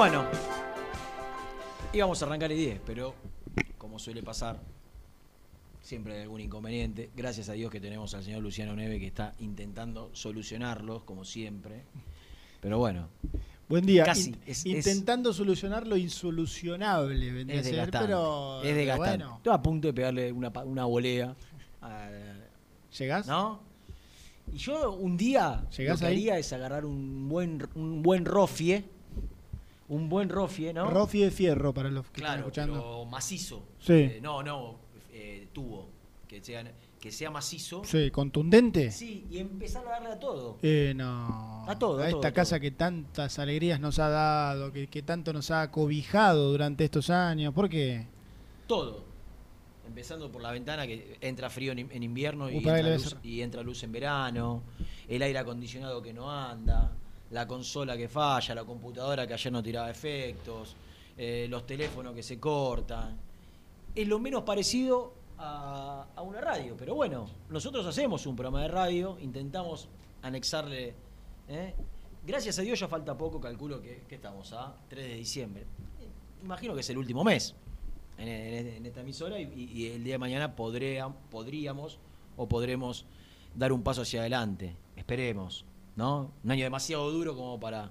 Bueno, íbamos a arrancar el 10, pero como suele pasar, siempre hay algún inconveniente. Gracias a Dios que tenemos al señor Luciano Neve que está intentando solucionarlos, como siempre. Pero bueno, Buen día. Casi, In- es- es- intentando solucionar lo insolucionable, vendría es a ser, pero, es desgastante. bueno, Estoy a punto de pegarle una, una volea. a- ¿llegás? ¿No? Y yo un día ¿Llegás lo que ahí? haría es agarrar un buen, un buen rofie. Un buen rofie, ¿no? Rofi de fierro para los que Claro, están escuchando. pero macizo. Sí. Eh, no, no, eh, tubo. Que sea, que sea macizo. Sí, contundente. Sí, y empezar a darle a todo. Eh, no. A todo, a esta todo, casa todo. que tantas alegrías nos ha dado, que, que tanto nos ha cobijado durante estos años. ¿Por qué? Todo. Empezando por la ventana que entra frío en, invierno y entra, luz, y entra luz en verano. El aire acondicionado que no anda. La consola que falla. La computadora que ayer no tiraba efectos. eh, los teléfonos que se cortan. Es lo menos parecido a, una radio. Pero bueno, nosotros hacemos un programa de radio. Intentamos anexarle. ¿eh? Gracias a Dios ya falta poco. Calculo que, estamos a 3 de diciembre. Imagino que es el último mes en, en esta emisora y, el día de mañana podría- podríamos o podremos dar un paso hacia adelante. Esperemos, ¿no? Un año demasiado duro como para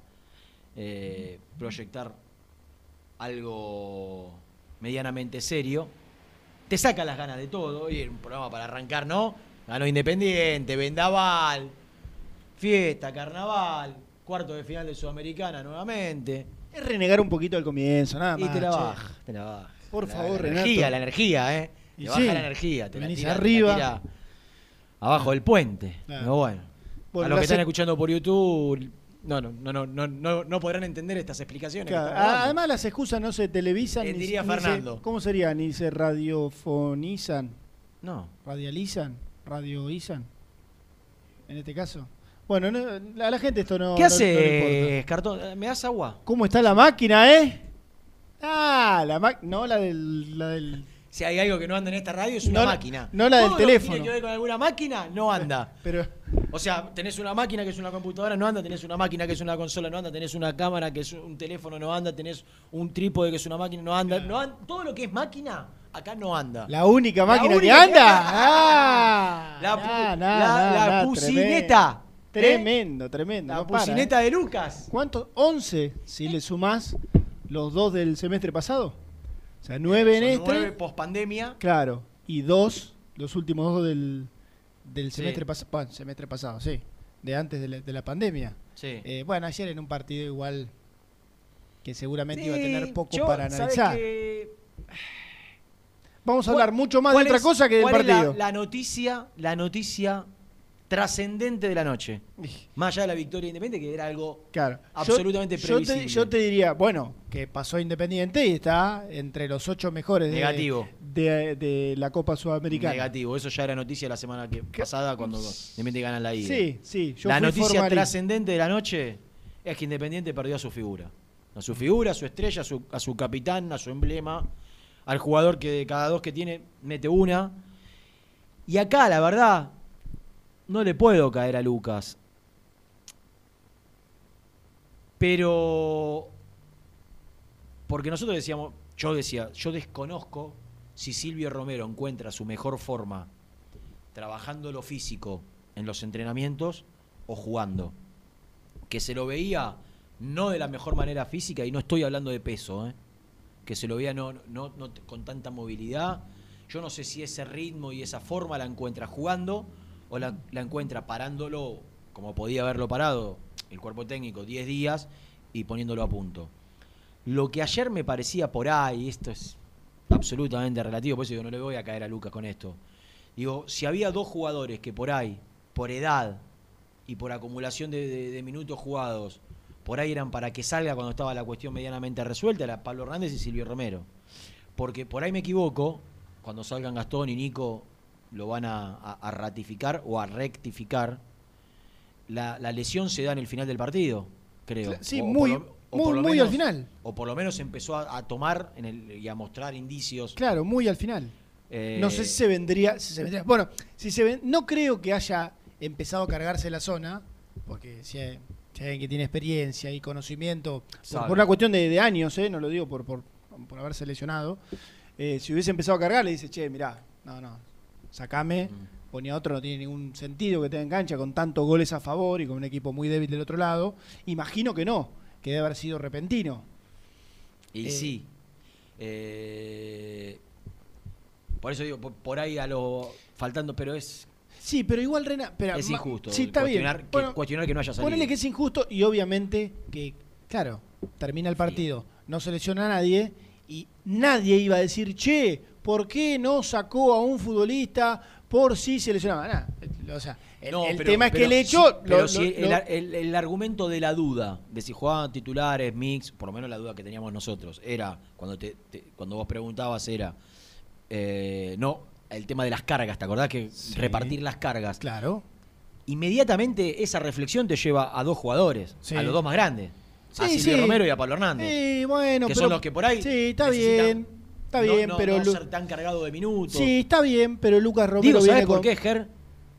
eh, proyectar algo medianamente serio. Te saca las ganas de todo y un programa para arrancar, ¿no? Ganó Independiente, Vendaval, fiesta, carnaval, cuarto de final de Sudamericana nuevamente. Es renegar un poquito al comienzo, nada Y más. te la che. baja, te la baja. Por La- favor, la Renato. energía, la energía, ¿eh? Y Te sí, baja la energía, te la tira, te la arriba. tira abajo del puente. Claro. Pero bueno. Bueno, a los que están escuchando por YouTube, no, no, no, no, no, no, podrán entender estas explicaciones. Claro. Además las excusas no se televisan Eh, ni, diría ni se- Fernando. ¿Cómo sería? Ni se radiofonizan, no. radializan, radioizan. En este caso. Bueno, no- a la gente esto no ¿Qué no- no cartón? ¿Me das agua? ¿Cómo está la máquina, eh? Ah, la máquina. No la del. La del Si hay algo que no anda en esta radio es una máquina. no la del teléfono. que ver con alguna máquina no anda. pero. O sea, tenés una máquina que es una computadora, no anda, tenés una máquina que es una consola, no anda, tenés una cámara que es un teléfono, no anda, tenés un trípode que es una máquina, no anda. No an- todo lo que es máquina, acá no anda. La única máquina única que anda. anda. Ah, La nah, nah, la- nah, la nah, pucineta. Tremendo, tremendo. tremendo, La no para, pucineta ¿eh? de Lucas. ¿Cuántos? 11 si le sumás los dos del semestre pasado. O sea, 9 en este. Nueve post pandemia. Claro. Y dos, los últimos dos del, del Sí. semestre pasado. Bueno, semestre pasado, sí. De antes de la, de la pandemia. Sí. Eh, bueno, ayer en un partido igual que seguramente iba a tener Sí, poco yo, para ¿sabes analizar. Vamos a ¿Cuál- hablar mucho más de ¿Cuál otra cosa que del la- partido. La, noticia, la noticia trascendente de la noche. Más allá de la victoria independiente, que era algo Claro. Yo- absolutamente yo, te, previsible. yo te diría, bueno, que pasó Independiente y está entre los ocho mejores de, Negativo. de, de la Copa Sudamericana. negativo. Eso ya era noticia la semana que, pasada cuando Independiente gana la ida. Sí, sí. Yo la noticia formalista. trascendente de la noche es que Independiente perdió a su figura. A su figura, a su estrella, a su, a su capitán, a su emblema, al jugador que de cada dos que tiene mete una. Y acá, la verdad, no le puedo caer a Lucas. Pero. Porque nosotros decíamos, yo decía, yo desconozco si Silvio Romero encuentra su mejor forma trabajando lo físico en los entrenamientos o jugando. Que se lo veía no de la mejor manera física, y no estoy hablando de peso, ¿eh? que se lo veía no, no, no con tanta movilidad. Yo no sé si ese ritmo y esa forma la encuentra jugando o la, encuentra parándolo, como podía haberlo parado el cuerpo técnico 10 días y poniéndolo a punto. Lo que ayer me parecía por ahí, esto es absolutamente relativo, por eso yo no le voy a caer a Lucas con esto. Digo, si había dos jugadores que por ahí, por edad y por acumulación de- de minutos jugados, por ahí eran para que salga cuando estaba la cuestión medianamente resuelta, era Pablo Hernández y Silvio Romero. Porque por ahí me equivoco, cuando salgan Gastón y Nico lo van a, a- a ratificar o a rectificar, la, la lesión se da en el final del partido, creo. Sí, O- muy, o muy, muy al final. O por lo menos empezó a, a tomar en el, y a mostrar indicios. Claro, muy al final. eh, No sé si se vendría, si se vendría- Bueno, si se ven- no creo que haya empezado a cargarse la zona, porque si, si Sí, que tiene experiencia y conocimiento. Por, por una cuestión de, de años, ¿eh? no lo digo por, por, por haberse lesionado. Eh, si hubiese empezado a cargar, le dice, che, mirá, no, no, sacame. Mm. Ponía otro, no tiene ningún sentido que tenga en cancha con tantos goles a favor y con un equipo muy débil del otro lado. Imagino que no, que debe haber sido repentino. Y Eh. sí. Eh, por eso digo, por, por ahí a lo. faltando, pero es, Sí, pero igual Rena. pero es injusto. Sí, está bien. que, Bueno, cuestionar que no haya salido. Ponele que es injusto y obviamente que, claro, termina el partido, no se lesiona a nadie y nadie iba a decir, che, ¿por qué no sacó a un futbolista por si se lesionaba? Nah, o sea, el, No, el pero- tema es que el hecho... sí, lo- pero lo- si lo- el, el- el argumento de la duda, de si jugaban titulares, mix, por lo menos la duda que teníamos nosotros, era, cuando te, te- cuando vos preguntabas, era, eh, no, el tema de las cargas, ¿te acordás que Sí. repartir las cargas? Claro. Inmediatamente esa reflexión te lleva a dos jugadores, Sí. a los dos más grandes, a Silvio. Romero y a Pablo Hernández. Sí, bueno, que pero- son los que por ahí Sí, está necesitan bien, está bien, no- pero... no Lu- ser tan cargado de minutos. sí, está bien, pero Lucas Romero Digo, ¿sabes viene por con- qué, Ger?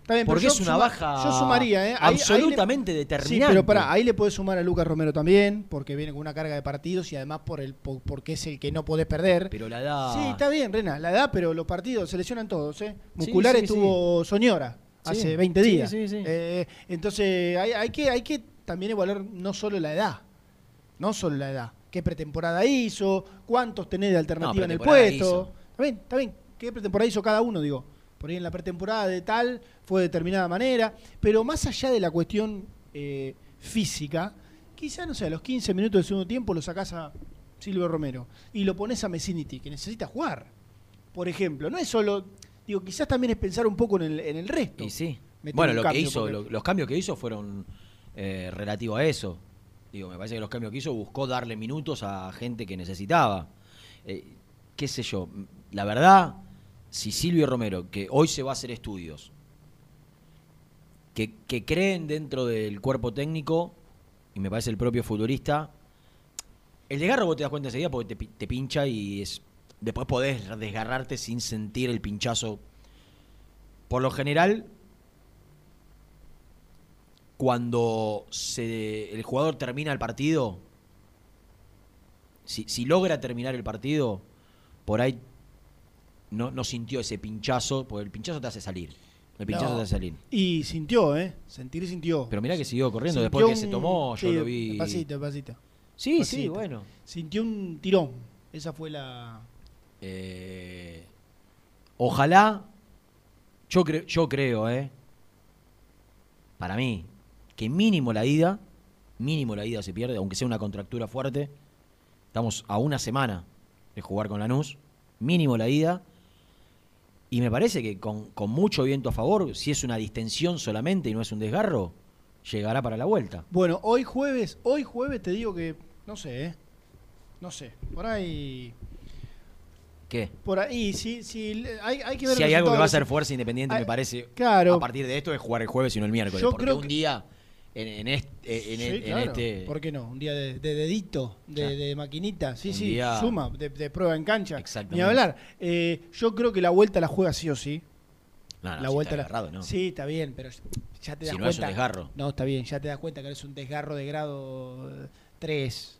Está bien, Porque es una suma- baja Yo sumaría, ¿eh? Ahí- ahí le- absolutamente Sí, determinante. pero pará, ahí le podés sumar a Lucas Romero también, porque viene con una carga de partidos y además por el po- porque es el que no podés perder. Pero la edad... Sí, está bien, Rena, la edad, pero los partidos se lesionan todos, ¿eh? Muscular sí, estuvo Soñora hace 20 sí, días. sí, sí. Eh, entonces, hay, hay que, hay que también evaluar no solo la edad, no solo la edad. ¿Qué pretemporada hizo? ¿Cuántos tenés de alternativa en el puesto? Está bien, está bien. ¿Qué pretemporada hizo cada uno, digo? Por ahí en la pretemporada de tal fue de determinada manera. Pero más allá de la cuestión eh, física, quizá, no sé, a los 15 minutos del segundo tiempo lo sacás a Silvio Romero y lo pones a Messiniti, que necesita jugar. Por ejemplo, no es solo. Digo, quizás también es pensar un poco en el, en el resto. Y sí. Meter Bueno, lo que hizo, porque- lo- los cambios que hizo fueron eh, relativos a eso. Digo, me parece que los cambios que hizo buscó darle minutos a gente que necesitaba. Eh, qué sé yo, la verdad, si Silvio Romero, que hoy se va a hacer estudios, que, creen dentro del cuerpo técnico, y me parece el propio futbolista, el desgarro vos te das cuenta enseguida porque te, te pincha y es después podés desgarrarte sin sentir el pinchazo. Por lo general, cuando se, el jugador termina el partido, si, si logra terminar el partido, por ahí no, no sintió ese pinchazo, porque el pinchazo te hace salir. El pinchazo No. te hace salir. Y sintió, ¿eh? Sentir sintió. Pero mirá que siguió corriendo. Sintió Después que se tomó, yo sí, lo vi. Despacito, despacito. Sí, sí, bueno. Sintió un tirón. Esa fue la. Eh, ojalá, yo, creo yo creo, ¿eh? Para mí, que mínimo la ida, mínimo la ida se pierde, aunque sea una contractura fuerte. Estamos a una semana de jugar con Lanús, mínimo la ida. Y me parece que con, con mucho viento a favor, si es una distensión solamente y no es un desgarro, llegará para la vuelta. Bueno, hoy jueves, hoy jueves te digo que. No sé, ¿eh? No sé. Por ahí. ¿Qué? Por ahí, sí, sí. Hay, hay que ver Si hay algo que va a ser fuerza independiente, Ay, me parece, claro. a partir de esto, es jugar el jueves y no el miércoles. Yo porque creo un que- día en, en este, en, Sí, en claro. este ¿Por qué no? Un día de, de dedito, de, Claro. de maquinita. Sí, Un sí, día- suma, de, de prueba en cancha. Exactamente. Ni hablar. Eh, yo creo que la vuelta la juega sí o sí. No, no, la si vuelta está la- agarrado, ¿no? Sí, está bien, pero ya te das Si no cuenta. es un desgarro. No, está bien, ya te das cuenta que es un desgarro de grado 3.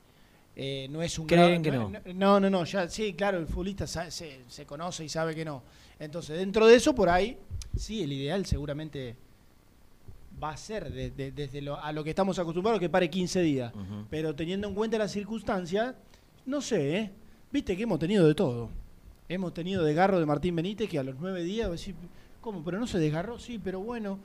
no es un ¿Creen grado- que No, no, no, ya, sí, claro, el futbolista se, se conoce y sabe que no. Entonces, dentro de eso, por ahí, sí, el ideal seguramente va a ser de- de- desde lo, a lo que estamos acostumbrados que pare 15 días. Pero teniendo en cuenta las circunstancias, no sé, ¿eh? Viste que hemos tenido de todo. Hemos tenido desgarro de Martín Benítez que a los nueve días, vos decís, ¿cómo? ¿Pero no se desgarró? Sí, pero bueno,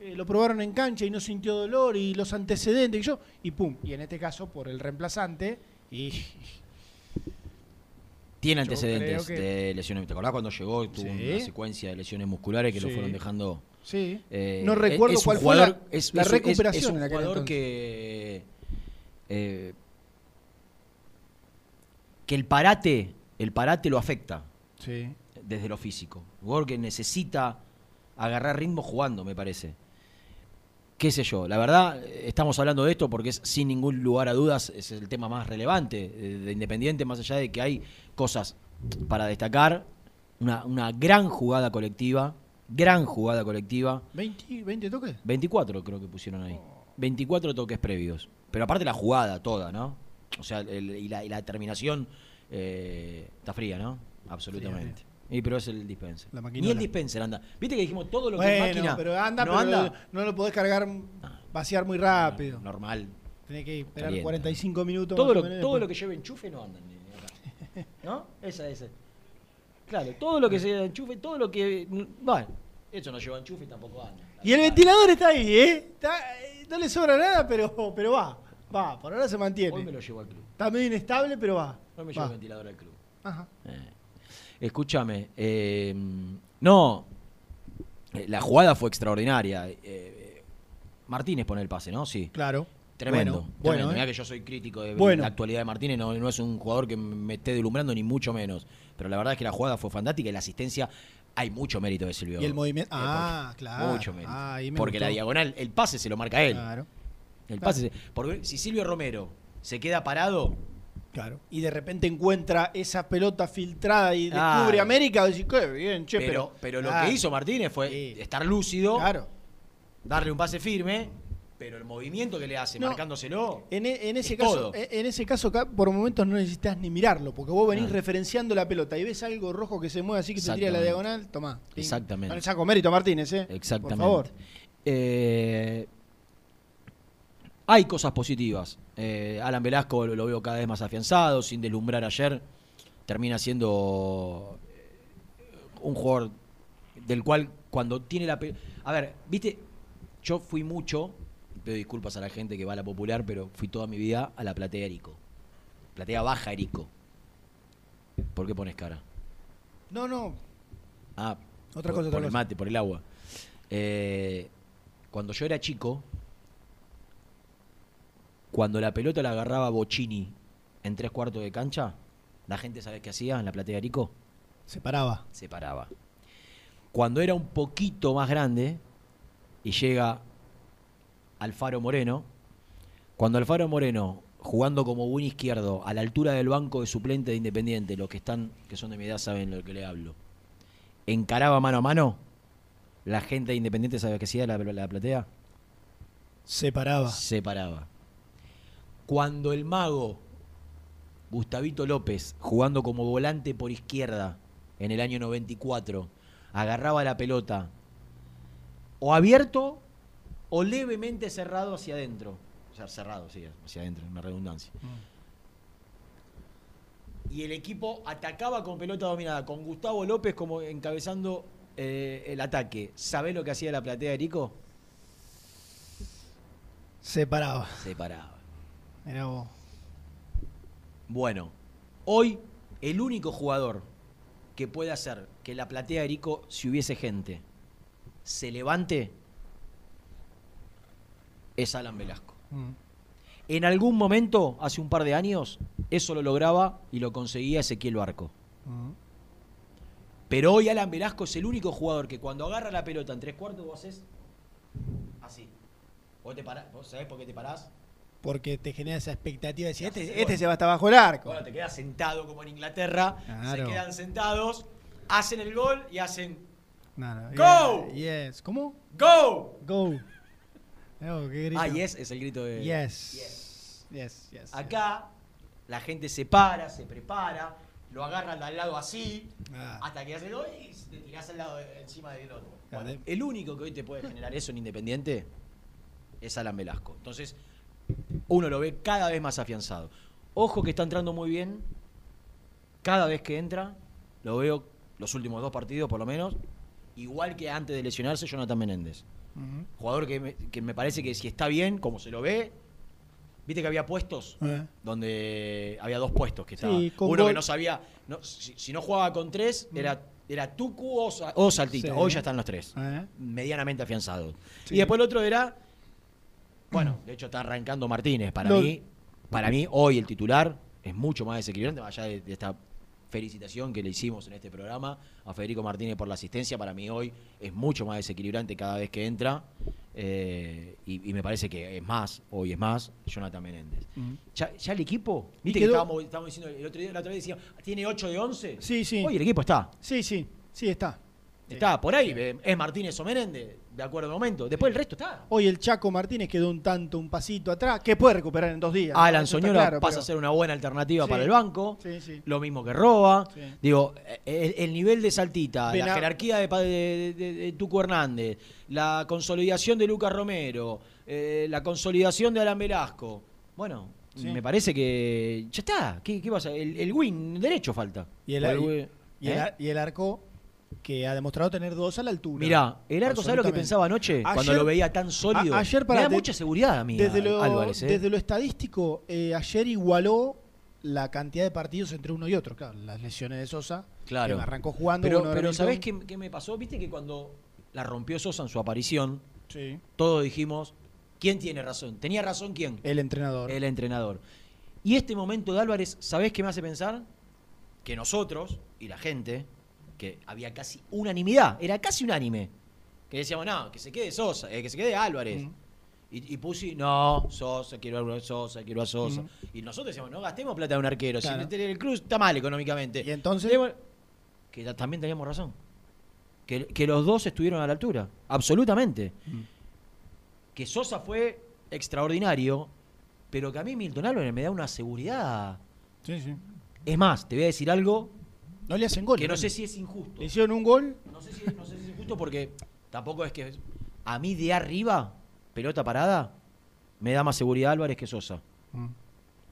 eh, lo probaron en cancha y no sintió dolor y los antecedentes y yo, y pum. Y en este caso, por el reemplazante, y Tiene antecedentes que- de lesiones. ¿Te acordás cuando llegó? Tuvo Sí. una secuencia de lesiones musculares que lo fueron dejando. Sí. eh, no recuerdo cuál fue la, es- la es un- es- recuperación Es, un en aquel jugador entonces. que. eh, que el parate, el parate lo afecta Sí. desde lo físico. Un jugador que necesita agarrar ritmo jugando, me parece. Qué sé yo, la verdad, estamos hablando de esto porque es sin ningún lugar a dudas, es el tema más relevante eh, de Independiente, más allá de que hay cosas para destacar. Una, una gran jugada colectiva, gran jugada colectiva. 20, 20 toques. 24 creo que pusieron ahí. 24 toques previos. Pero aparte la jugada toda, ¿no? O sea, el- y, la, y la terminación eh, está fría, ¿no? Absolutamente. Fría, Y pero es el dispenser. La Ni el dispenser anda. Viste que dijimos todo lo que es Bueno, máquina. pero anda, no pero anda. no lo podés cargar, vaciar muy rápido. Normal. Tenés que esperar Caliente. 45 minutos. Todo lo, o menos todo después. lo que lleve enchufe no anda. ¿No? Esa, esa. Claro, todo lo que sea enchufe, todo lo que. Bueno, eso no lleva enchufe y tampoco anda. Y el ventilador está ahí, ¿eh? Está- eh, no le sobra nada, pero, pero va. Va, por ahora se Hoy mantiene. me lo llevo al club. Está medio inestable, pero va. Hoy me llevo Va. el ventilador al club. Ajá. Eh, Escúchame. eh, no. eh, La jugada fue extraordinaria. eh, Martínez pone el pase, ¿no? Sí. Claro. Tremendo. Bueno, tremendo. bueno, Mirá que yo soy crítico de Bueno. la actualidad de Martínez, no, no es un jugador que me esté deslumbrando ni mucho menos. Pero la verdad es que la jugada fue fantástica y la asistencia, hay mucho mérito de Silvio. Y el movimiento. Eh, Ah, porque- claro. Mucho mérito. Ah, porque la diagonal, el pase se lo marca él. Claro. El claro. pase se- porque si Silvio Romero se queda parado, Claro. Y de repente encuentra esa pelota filtrada y descubre América, decís, qué bien, che, pero, pero. pero lo Claro. que hizo Martínez fue Sí. estar lúcido, Claro. darle un pase firme, pero el movimiento que le hace No. marcándoselo. En, e- en ese Es caso, todo. en en ese caso por momentos no necesitas ni mirarlo, porque vos venís Ah. referenciando la pelota y ves algo rojo que se mueve así que te tira la diagonal, tomá. Exactamente. No le saco mérito a Martínez, ¿eh? Exactamente. Por favor. Eh, hay cosas positivas. Eh, Alan Velasco lo, lo veo cada vez más afianzado, sin deslumbrar ayer. Termina siendo eh, un jugador del cual cuando tiene la... A ver, viste, yo fui mucho, pido disculpas a la gente que va a la popular, pero fui toda mi vida a la platea Erico. Platea baja Erico. ¿Por qué pones cara? No, no. Ah, Otra por, cosa, otra por el mate, por el agua. Eh, cuando yo era chico, cuando la pelota la agarraba Bocini en tres cuartos de cancha, la gente sabe qué hacía en la platea de Arico, Se paraba. se paraba. Cuando era un poquito más grande y llega Alfaro Moreno, cuando Alfaro Moreno jugando como buen izquierdo a la altura del banco de suplente de Independiente, los que están que son de mi edad saben lo que le hablo. Encaraba mano a mano, la gente de Independiente sabe qué hacía la, la platea, Se paraba. se paraba. Cuando el mago Gustavito López, jugando como volante por izquierda en el año 94, agarraba la pelota o abierto o levemente cerrado hacia adentro. O sea, cerrado, sí, hacia adentro, una redundancia. Y el equipo atacaba con pelota dominada, con Gustavo López como encabezando eh, el ataque. ¿Sabés lo que hacía la platea de Rico? Se paraba. Se paraba. Mirá vos. Bueno, hoy el único jugador que puede hacer que la platea de Erico, si hubiese gente, se levante, es Alan Velasco. Mm. En algún momento, hace un par de años, eso lo lograba y lo conseguía Ezequiel Barco. Mm. Pero hoy Alan Velasco es el único jugador que cuando agarra la pelota en tres cuartos vos haces así. Vos, te parás, vos sabés por qué te parás. Porque te genera esa expectativa de decir, este, este se va hasta bajo el arco. Bueno, te quedas sentado como en Inglaterra, Claro. se quedan sentados, hacen el gol y hacen No, no, Go! yeah, Yes. ¿Cómo? ¡Go! Go. Qué grito. Ah, yes es el grito de. Yes. Yes, yes. Acá la gente se para, se prepara, lo agarran al lado así, Ah. hasta que hace el y te tirás al lado de- encima del otro. Bueno, el único que hoy te puede generar eso en Independiente es Alan Velasco. Entonces, uno lo ve cada vez más afianzado. Ojo que está entrando muy bien. Cada vez que entra, lo veo los últimos dos partidos por lo menos, igual que antes de lesionarse Jonathan Menéndez. Jugador que me, que me parece que si está bien, como se lo ve, viste que había puestos Eh. donde había dos puestos que estaba. Sí, Uno que no sabía, no, si, si no jugaba con tres, era, era Tucu o, o Saltita. Sí. Hoy ya están los tres, Eh. medianamente afianzados. Sí. Y después el otro era, bueno, de hecho está arrancando Martínez. Para mí, para mí hoy el titular es mucho más desequilibrante, más allá de, de esta felicitación que le hicimos en este programa a Federico Martínez por la asistencia. Para mí hoy es mucho más desequilibrante cada vez que entra. eh, y, y me parece que es más, hoy es más, Jonathan Menéndez. Ya, ya el equipo, viste que estábamos, estábamos diciendo el otro día, la otra vez decíamos, tiene 8 de 11. Sí, sí. Hoy el equipo está. Sí, sí. Sí, está. Está, por ahí eh, es Martínez o Menéndez, de acuerdo al momento. Después el resto está. Hoy el Chaco Martínez quedó un tanto, un pasito atrás, que puede recuperar en dos días. Alan Soñora claro, pasa pero- a ser una buena alternativa Sí. para el banco. Sí, sí. Lo mismo que. Sí. Digo, eh, el, el nivel de Saltita, Ven la a- jerarquía de, de, de- de Tuco Hernández, la consolidación de Lucas Romero, eh, la consolidación de Alan Velasco. Bueno, me parece que ya está. ¿Qué, qué pasa? El, el win derecho falta. Y el, y- el ¿eh? y el arco que ha demostrado tener dos a la altura. Mirá, el arco, ¿sabes lo que pensaba anoche? cuando lo veía tan sólido. a- ayer, me pará, da de- mucha seguridad a mí, Desde a- lo, Álvarez. ¿eh? desde lo estadístico, eh, ayer igualó la cantidad de partidos entre uno y otro. Claro, las lesiones de Sosa, Claro. que arrancó jugando. Pero, pero ¿sabés qué, qué me pasó? Viste que cuando la rompió Sosa en su aparición, Sí. todos dijimos, ¿quién tiene razón? ¿Tenía razón quién? El entrenador. El entrenador. Y este momento de Álvarez, ¿sabés qué me hace pensar? Que nosotros y la gente, que había casi unanimidad, era casi unánime, que decíamos, no, que se quede Sosa, eh, que se quede Álvarez. Mm. Y, y Pusi, no, Sosa, quiero a Sosa, quiero a Sosa. Mm. Y nosotros decíamos, no gastemos plata de un arquero, Claro. si el club está mal económicamente. Y entonces- Que ta- también teníamos razón. Que, que los dos estuvieron a la altura, absolutamente. Mm. Que Sosa fue extraordinario, pero que a mí Milton Álvarez me da una seguridad. Sí, sí. Es más, te voy a decir algo No le hacen gol. que no sé si es injusto. Le hicieron un gol. No sé si, no sé si es injusto porque tampoco es que. A mí de arriba, pelota parada, me da más seguridad Álvarez que Sosa. Mm.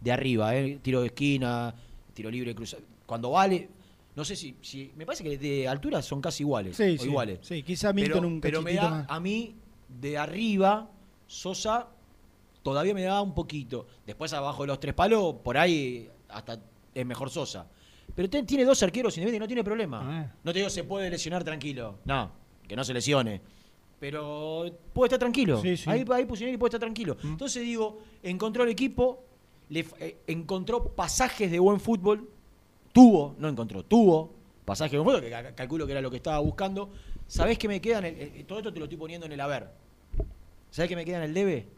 De arriba, ¿eh? tiro de esquina, tiro libre, cruzado. Cuando vale. No sé si, si. Me parece que de altura son casi iguales. Sí, o sí. iguales. Sí, quizá Milton pero, un pero me da, más. a mí, de arriba, Sosa todavía me da un poquito. Después abajo de los tres palos, por ahí hasta es mejor Sosa. Pero tiene dos arqueros independientes y no tiene problema. No te digo se puede lesionar tranquilo. No, que no se lesione. Pero puede estar tranquilo. Sí, sí. Ahí, ahí Pusineri puede estar tranquilo. Mm. Entonces digo, encontró el equipo, le, eh, encontró pasajes de buen fútbol, tuvo, no encontró, tuvo pasajes de buen fútbol, que ca- calculo que era lo que estaba buscando. ¿Sabés qué me queda? En el- eh, todo esto te lo estoy poniendo en el haber. ¿Sabés qué me queda en el debe?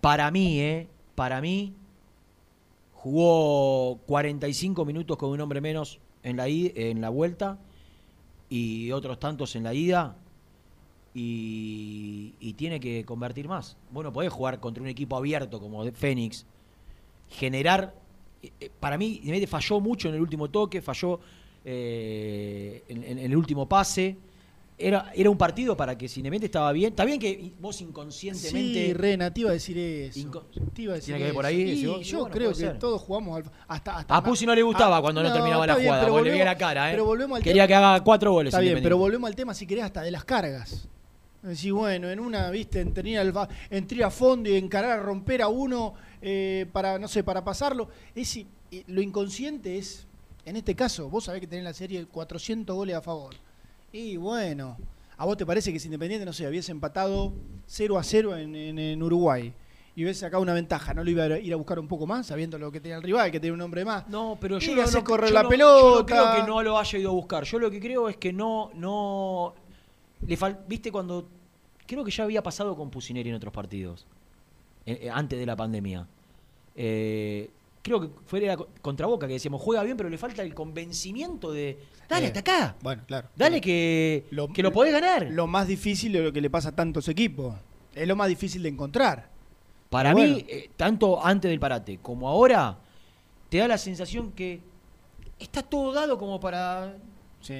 Para mí, ¿eh? Para mí, jugó 45 minutos con un hombre menos en la, i- en la vuelta y otros tantos en la ida y, tiene que convertir más. Bueno, podés jugar contra un equipo abierto como de Fénix, generar... eh, eh, Para mí, falló mucho en el último toque, falló eh, en el último pase. Era, era un partido para que si Independiente estaba bien. Está bien que vos inconscientemente... Sí, Rena, te iba a decir eso. Inco- Te iba a decir ¿Tiene que ver por ahí? Y Decís vos, y yo bueno, creo que ser. todos jugamos al- hasta, hasta A Pusi no le gustaba Ah, cuando no, terminaba la bien, jugada, pero porque le veía volvemos- la cara, ¿eh? Pero volvemos al Quería tema. que haga cuatro goles. Está bien, pero volvemos al tema, si querés, hasta de las cargas. Decir, bueno, en una, viste, en tener al en a fondo y encarar a romper a uno eh, para, no sé, para pasarlo. Es, lo inconsciente es, en este caso, vos sabés que tenés la serie 400 goles a favor. Y bueno, ¿a vos te parece que si Independiente, no sé, hubiese empatado 0 a 0 en, en- en Uruguay y hubiese sacado una ventaja, ¿no lo iba a ir a buscar un poco más, sabiendo lo que tenía el rival, que tenía un hombre más? No, pero yo Y no, hace no- correr yo la no- pelota. Yo no creo que no lo haya ido a buscar. Yo lo que creo es que no, no. Le fal- ¿Viste cuando.? Creo que ya había pasado con Pusineri en otros partidos. eh, eh, antes de la pandemia. Eh, creo que fue contra Boca que decíamos, juega bien, pero le falta el convencimiento de. Dale, Eh, hasta acá. Bueno, claro. Dale que Lo- que lo podés ganar. Lo más difícil de lo que le pasa a tantos equipos. Es lo más difícil de encontrar. Para mí, eh, tanto antes del parate como ahora, te da la sensación que está todo dado como para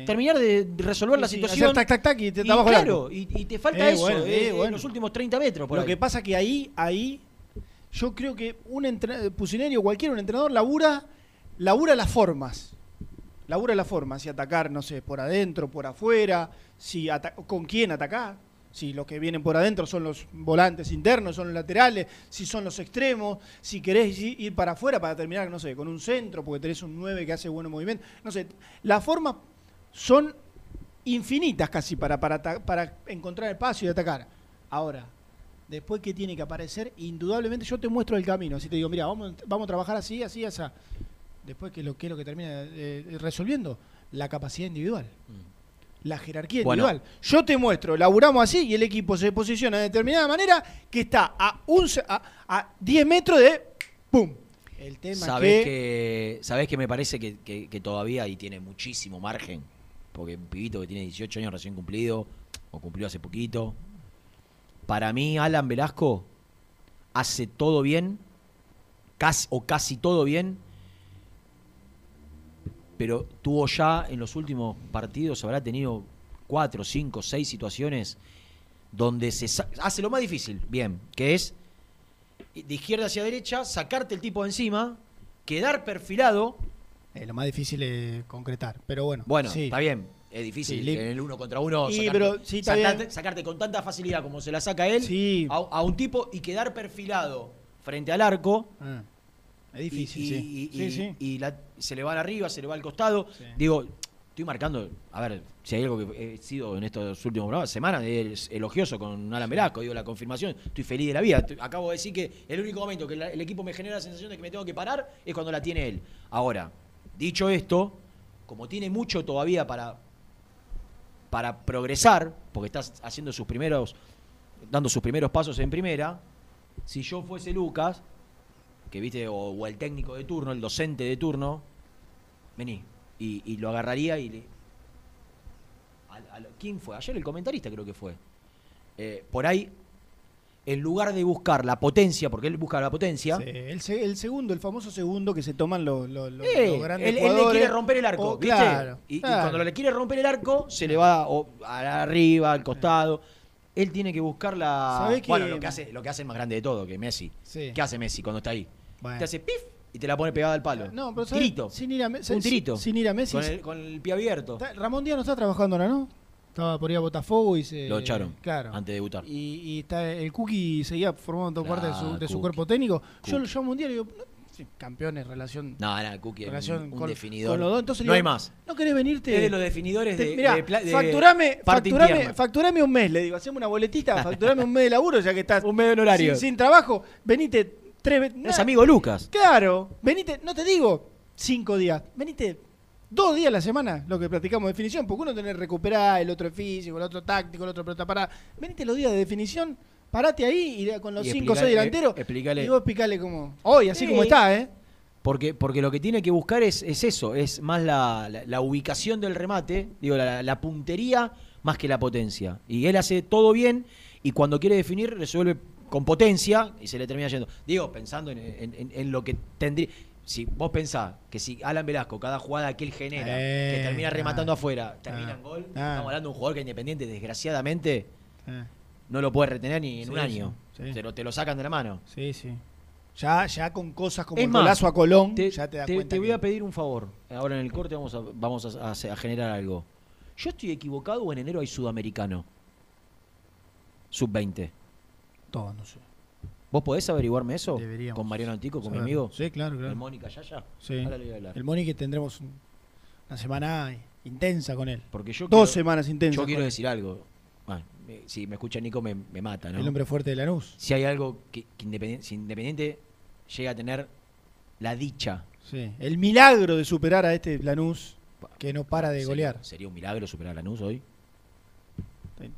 terminar de resolver la Sí, situación. hacer tac, tac, tac y te Y claro, y, y te falta Eh, eso bueno, eh, eh, en los últimos 30 metros. Por Lo ahí. que pasa que ahí, ahí, yo creo que un entrenador, Pusineri o cualquier un entrenador labura, labura las formas. Labura las formas, si atacar, no sé, por adentro, por afuera, si con quién atacar. Si los que vienen por adentro son los volantes internos, son los laterales, si son los extremos, si querés ir para afuera para terminar, no sé, con un centro, porque tenés un 9 que hace buenos movimientos. No sé, las formas son infinitas casi para, para, para encontrar espacio y atacar. Ahora, después que tiene que aparecer, indudablemente yo te muestro el camino. Si te digo, mira, vamos, vamos a trabajar así, así, así. Después, ¿qué es lo, qué es lo que termina eh, resolviendo? La capacidad individual. La jerarquía Bueno. individual. Yo te muestro, laburamos así y el equipo se posiciona de determinada manera que está a, un, a, a 10 metros de ¡pum! El tema Sabés que, que, sabés que me parece que, que- que todavía ahí tiene muchísimo margen. Porque un pibito que tiene 18 años recién cumplido, o cumplió hace poquito. Para mí, Alan Velasco hace todo bien, casi, o casi todo bien, pero tuvo ya en los últimos partidos, habrá tenido cuatro, cinco, seis situaciones donde se hace lo más difícil, bien, que es de izquierda hacia derecha, sacarte el tipo de encima, quedar perfilado. eh, lo más difícil es concretar. Pero bueno, Bueno, sí. está bien, es difícil Sí, en el uno contra uno sacarte, pero sí, sacarte- sacarte con tanta facilidad como se la saca él Sí. a, a un tipo y quedar perfilado frente al arco. Ah, es difícil, y, sí. y- sí, y- sí. y la- se le va arriba, se le va al costado. Sí. Digo, estoy marcando, a ver, si hay algo que he sido en estos últimos programas, semanas, es elogioso con Alan Velasco, digo, la confirmación, estoy feliz de la vida. Acabo de decir que el único momento que la- el equipo me genera la sensación de que me tengo que parar es cuando la tiene él. Ahora, dicho esto, como tiene mucho todavía para, para progresar, porque está haciendo sus primeros, dando sus primeros pasos en primera, si yo fuese Lucas, que viste, o, el técnico de turno, el docente de turno, vení. Y, lo agarraría y le. ¿Quién fue? Ayer el comentarista creo que fue. Eh, por ahí, en lugar de buscar la potencia, porque él busca la potencia, Sí, el, se- el segundo, el famoso segundo que se toman los, los, los- eh, los grandes él, él le quiere romper el arco, Oh, ¿viste? claro, y, y claro. cuando le quiere romper el arco, se le va o arriba, al costado. Él tiene que buscar la. ¿Sabés que- Bueno, lo que hace, lo que hace el más grande de todo, que Messi. Sí. ¿Qué hace Messi cuando está ahí? Bueno. Te hace pif y te la pone pegada al palo. No, pero tirito. Sin ir a Me- un tirito. Sin ir a Messi. Con el, con el pie abierto. Ramón Díaz no está trabajando ahora, ¿no? Estaba por ir a Botafogo y se. Lo echaron Claro. antes de debutar. Y, y está el Cookie seguía formando parte de su, Claro, de su cuerpo técnico. Yo lo llamo un día y digo, no, campeones, relación. No, no, Cookie relación un, un con, definidor. con los dos. Entonces le no hay más. ¿No querés venirte? Es de los definidores Te- de, mirá, de de facturame, facturame, facturame un mes, le digo, hacemos una boletita, facturame un mes de laburo ya que estás Un medio honorario. sin, sin trabajo, venite tres veces. Es amigo Lucas. Claro, venite, no te digo cinco días, venite dos días a la semana, lo que practicamos definición, porque uno tiene que recuperar, el otro es físico, el otro táctico, el otro pelota parada. Venite los días de definición, parate ahí y con los Y cinco o explicale- seis delanteros. eh, explicale- Y vos explicale cómo. Hoy, así Sí. como está, ¿eh? Porque, porque lo que tiene que buscar es, es eso, es más la, la- la ubicación del remate, digo, la, la puntería más que la potencia. Y él hace todo bien y cuando quiere definir resuelve con potencia y se le termina yendo. Digo, pensando en, en- en- en lo que tendría... Si vos pensás que si Alan Velasco, cada jugada que él genera, Eh, que termina claro. rematando afuera, termina Ah, en gol, ah. estamos hablando de un jugador que Independiente, desgraciadamente, Eh, no lo puede retener ni en Sí, un año. sí, sí. Te, lo, te lo sacan de la mano. Sí, sí. Ya, ya con cosas como Es el más, golazo a Colón, Te, ya te das te- cuenta. te voy que- a pedir un favor. Ahora en el corte vamos a, vamos a, a- a generar algo. ¿Yo estoy equivocado o en enero hay sudamericano? Sub-20. Todo, no sé. ¿Vos podés averiguarme eso? Deberíamos Con Mariano Antico, con mi amigo. Sí, claro, claro. El Mónica Yaya. Sí. Ahora le voy a hablar. El Moni que tendremos un- una semana intensa con él. Porque yo Dos quiero, semanas intensas. yo con quiero él. decir algo. Ah, me- si me escucha Nico me, me mata, ¿no? El hombre fuerte de Lanús. Si hay algo que, que Independiente, si Independiente llega a tener la dicha. Sí. El milagro de superar a este Lanús que no para de sería- golear. Sería un milagro superar a Lanús hoy. Sí.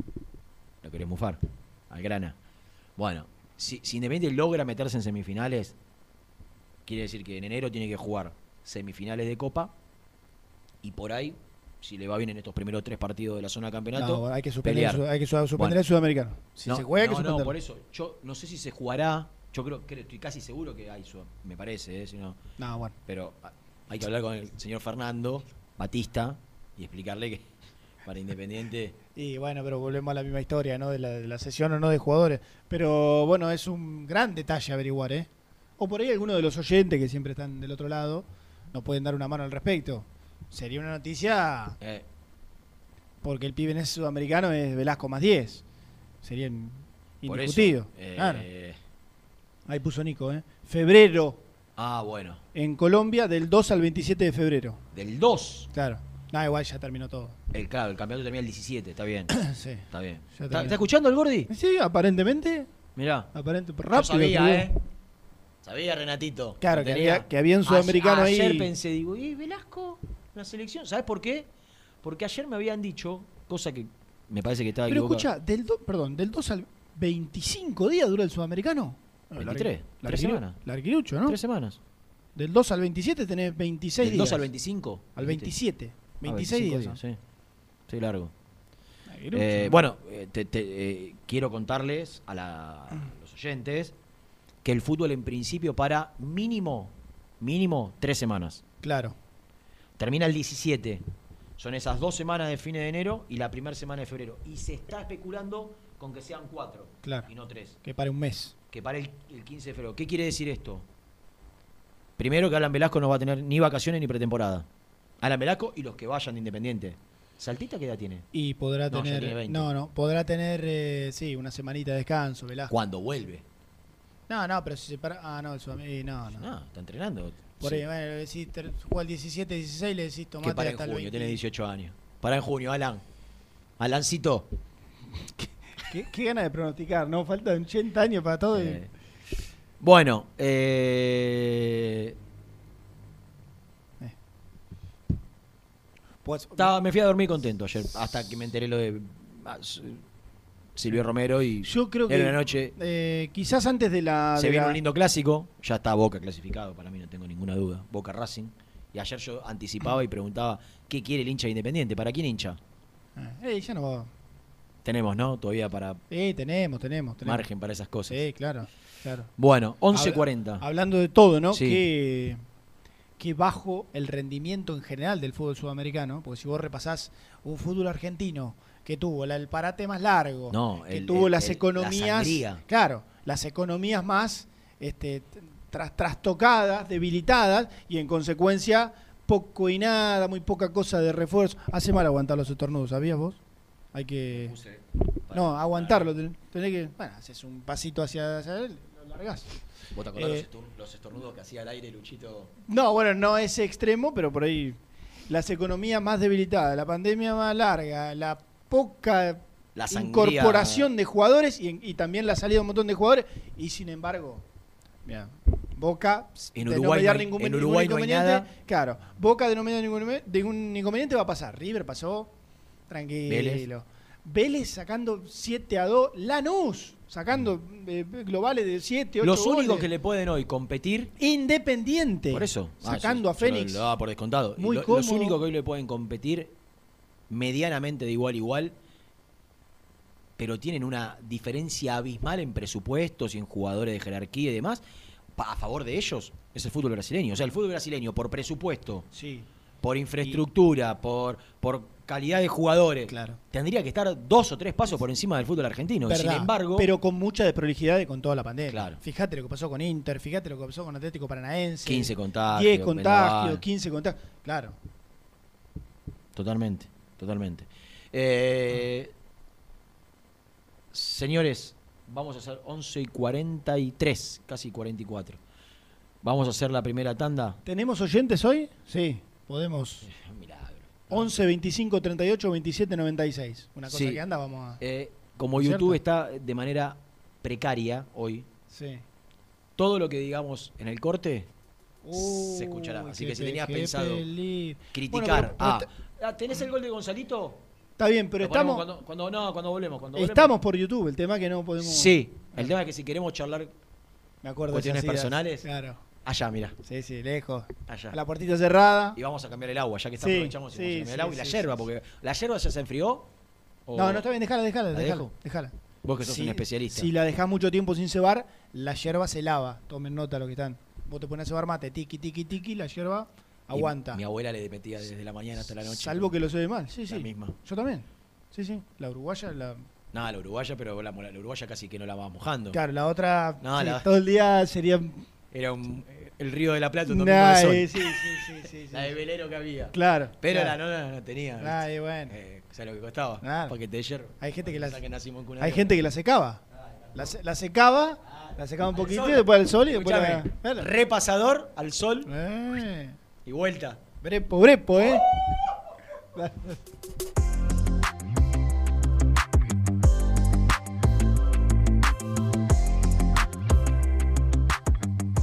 Lo querés mufar. Al grana. Bueno, si, si Independiente logra meterse en semifinales, quiere decir que en enero tiene que jugar semifinales de Copa y por ahí, si le va bien en estos primeros tres partidos de la zona de campeonato, No, hay que suspender, su- hay que su- suspender Bueno. el sudamericano. Si no, se juega, hay que no, no, por eso. Yo no sé si se jugará. Yo creo que estoy casi seguro que hay, su- me parece, ¿eh? Si no- No, bueno. pero hay que hablar con el señor Fernando Batista y explicarle que para Independiente Y bueno, pero volvemos a la misma historia, ¿no? De la, de la sesión o no de jugadores. Pero bueno, es un gran detalle averiguar, ¿eh? O por ahí alguno de los oyentes que siempre están del otro lado nos pueden dar una mano al respecto. Sería una noticia eh, porque el pibe en ese sudamericano es Velasco más 10. Sería por indiscutido. eso, eh, Claro. Ahí puso Nico, ¿eh? Febrero Ah, bueno. en Colombia del 2 al 27 de febrero. Del 2. Claro. No, igual ya terminó todo. El, claro, el campeonato termina el 17, está bien. sí. Está bien. ¿Está, está escuchando el Gordi? Sí, aparentemente. Mirá. Aparente, Yo rápido. sabía, escribió. ¿eh? Sabía, Renatito. Claro, que había, que había un sudamericano Ayer- ahí. Ayer pensé, digo, ¿y Velasco? La selección. ¿Sabes por qué? Porque ayer me habían dicho, cosa que me parece que estaba Pero equivocado. escucha, del do- perdón, del 2 al 25 días dura el sudamericano. No, 23, largui- tres semanas. Larguirucho, ¿no? Tres semanas. Del 2 al 27 tenés 26 Del días. 2 al 25. Al dijiste. 27. Ah, 26 días. son. Sí. Sí, largo. Eh, bueno, eh, te- te, eh, quiero contarles a, la- a los oyentes que el fútbol en principio para mínimo, mínimo tres semanas. Claro. Termina el 17. Son esas dos semanas de fines de enero y la primera semana de febrero. Y se está especulando con que sean cuatro Claro. y no tres. Que para un mes. Que para el, el 15 de febrero. ¿Qué quiere decir esto? Primero que Alan Velasco no va a tener ni vacaciones ni pretemporada. Alan Velasco y los que vayan de Independiente. ¿Saltita qué edad tiene? Y podrá No, ya tener. tiene 20. No, no. Podrá tener, eh, sí, una semanita de descanso, Velasco. Cuando vuelve. No, no, pero si se para. Ah, no, el eh, no, no. No, está entrenando. Por Sí. ahí, bueno, le decís, ter- juega el 17, 16, le decís tomate que para en hasta el junio, 20. tiene 18 años. Para en junio, Alan. Alancito. ¿Qué, qué ganas de pronosticar, ¿no? Faltan 80 años para todo. y- Eh, bueno, eh, Pues, estaba- me fui a dormir contento ayer, hasta que me enteré lo de ah, Silvio Romero y yo creo que. era una noche. eh, quizás antes de la. Se de la- un lindo clásico, ya está Boca clasificado, para mí no tengo ninguna duda. Boca Racing. Y ayer yo anticipaba y preguntaba, ¿qué quiere el hincha de Independiente? ¿Para quién hincha? Eh, ya no va. Tenemos, ¿no? Todavía para Eh, tenemos, tenemos. tenemos. margen para esas cosas. Sí, claro. claro. Bueno, 11.40. Habla- hablando de todo, ¿no? Sí. Que, que bajo el rendimiento en general del fútbol sudamericano, porque si vos repasás un fútbol argentino que tuvo la- el parate más largo, No, que el- tuvo el- las el- economías, claro, las economías más este, tras, trastocadas, debilitadas y en consecuencia poco y nada, muy poca cosa de refuerzo. Hace mal aguantar los estornudos, ¿sabías vos? Hay que no aguantarlo, ten- tenés que, bueno, haces un pasito hacia, hacia él, lo largás. ¿Vos te acordás Eh, los, estor- los estornudos que hacía al aire Luchito? No, bueno, no ese extremo, pero por ahí las economías más debilitadas, la pandemia más larga, la poca La incorporación de jugadores y, y también la salida de un montón de jugadores y sin embargo, mira, Boca En de Uruguay no hay- ningún, en ningún Uruguay no hay inconveniente, claro, Boca de no mediar ningún, ningún inconveniente va a pasar, River pasó tranquilo. Vélez. Vélez, sacando 7 a 2, Lanús sacando eh, globales de 7, 8 Los únicos que le pueden hoy competir. Independiente. Por eso. Ah, Sacando a Fénix. Lo, daba por descontado. Muy Lo- los únicos que hoy le pueden competir medianamente de igual a igual. Pero tienen una diferencia abismal en presupuestos y en jugadores de jerarquía y demás. a favor de ellos es el fútbol brasileño. O sea, el fútbol brasileño, por presupuesto, Sí, por infraestructura, por, por calidad de jugadores, claro. tendría que estar dos o tres pasos por encima del fútbol argentino. Verdad, Sin embargo, pero con mucha desprolijidad y con toda la pandemia. Claro. Fíjate lo que pasó con Inter, fíjate lo que pasó con Atlético Paranaense. 15 contagios. 10 contagios, Vendaval. 15 contagios. Claro. Totalmente, totalmente. Eh, señores, vamos a hacer 11 y 43, casi 44. Vamos a hacer la primera tanda. ¿Tenemos oyentes hoy? Sí, podemos. Milagro. 11 25 38 27 96. Una cosa Sí. que anda, vamos a. Eh, como ¿Cierto? YouTube está de manera precaria hoy, Sí. todo lo que digamos en el corte se escuchará. Así que si tenías qué pensado criticar. Bueno, pero- pero ah, ah, ¿Tenés el gol de Gonzalito? Está bien, pero estamos. Cuando, cuando- no, cuando volvemos. Cuando volvemos. Estamos por YouTube, el tema es que no podemos. Sí, el tema es que si queremos charlar Me acuerdo cuestiones personales. Claro. Allá, mira, Sí, sí, lejos. allá. La puertita cerrada. Y vamos a cambiar el agua, ya que está, Sí, aprovechamos y vamos a cambiar el agua y la sí, porque la yerba ya se enfrió. o- No, no está bien, déjala, déjala, ¿La déjala. déjala. Vos que sos Si- un especialista. Si la dejás mucho tiempo sin cebar, la yerba se lava. Tomen nota lo que están. Vos te pones a cebar mate, tiki, tiki, tiki, la yerba Y aguanta. Mi abuela le metía desde la mañana hasta la noche. Salvo que lo se mal. Sí, La sí. misma. Yo también. Sí, sí. La uruguaya, la. No, la uruguaya, pero la, la uruguaya casi que no la va mojando. Claro, la otra. No, sí, la- Todo el día sería. Era un, el río de la Plata, un domingo Nah, de sol. eh, sí, sí, sí, sí, sí. La de velero que había. Claro. Pero claro. la nona no tenía. Ay, bueno. Eh, ¿Sabes lo que costaba? Claro. Paquete de hierro. Hay gente que la- Hay gente que la secaba. La, la secaba, la secaba un poquito, sol. después al sol y después la. Repasador al sol Eh. y vuelta. Brepo, brepo, ¿eh?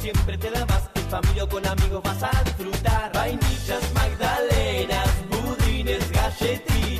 Siempre te da más. En familia o con amigos vas a disfrutar. Vainillas, magdalenas, budines, galletitas.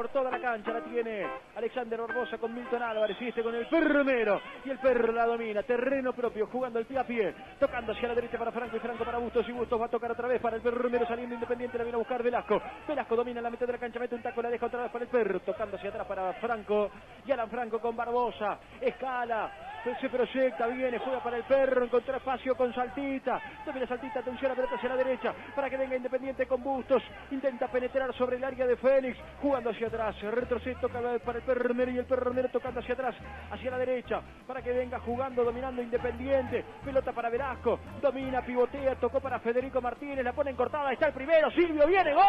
Por toda la cancha, la tiene Alexander Barbosa con Milton Álvarez y este con el perromero. Y el perro la domina, terreno propio, jugando el pie a pie, tocando hacia la derecha para Franco y Franco para Bustos y Bustos va a tocar otra vez para el perromero saliendo independiente, la viene a buscar Velasco. Velasco domina la mitad de la cancha, mete un taco, la deja otra vez para el perro, tocando hacia atrás para Franco. Y Alan Franco con Barbosa, escala, se proyecta, viene, juega para el perro, encontró espacio con Saltita, domina Saltita, atención a pelota hacia la derecha, para que venga Independiente con Bustos, intenta penetrar sobre el área de Fénix, jugando hacia atrás, retrocede, toca para el perro Romero y el perro Romero tocando hacia atrás, hacia la derecha, para que venga jugando, dominando Independiente, pelota para Velasco, domina, pivotea, tocó para Federico Martínez, la pone en cortada, está el primero, Silvio viene, gol,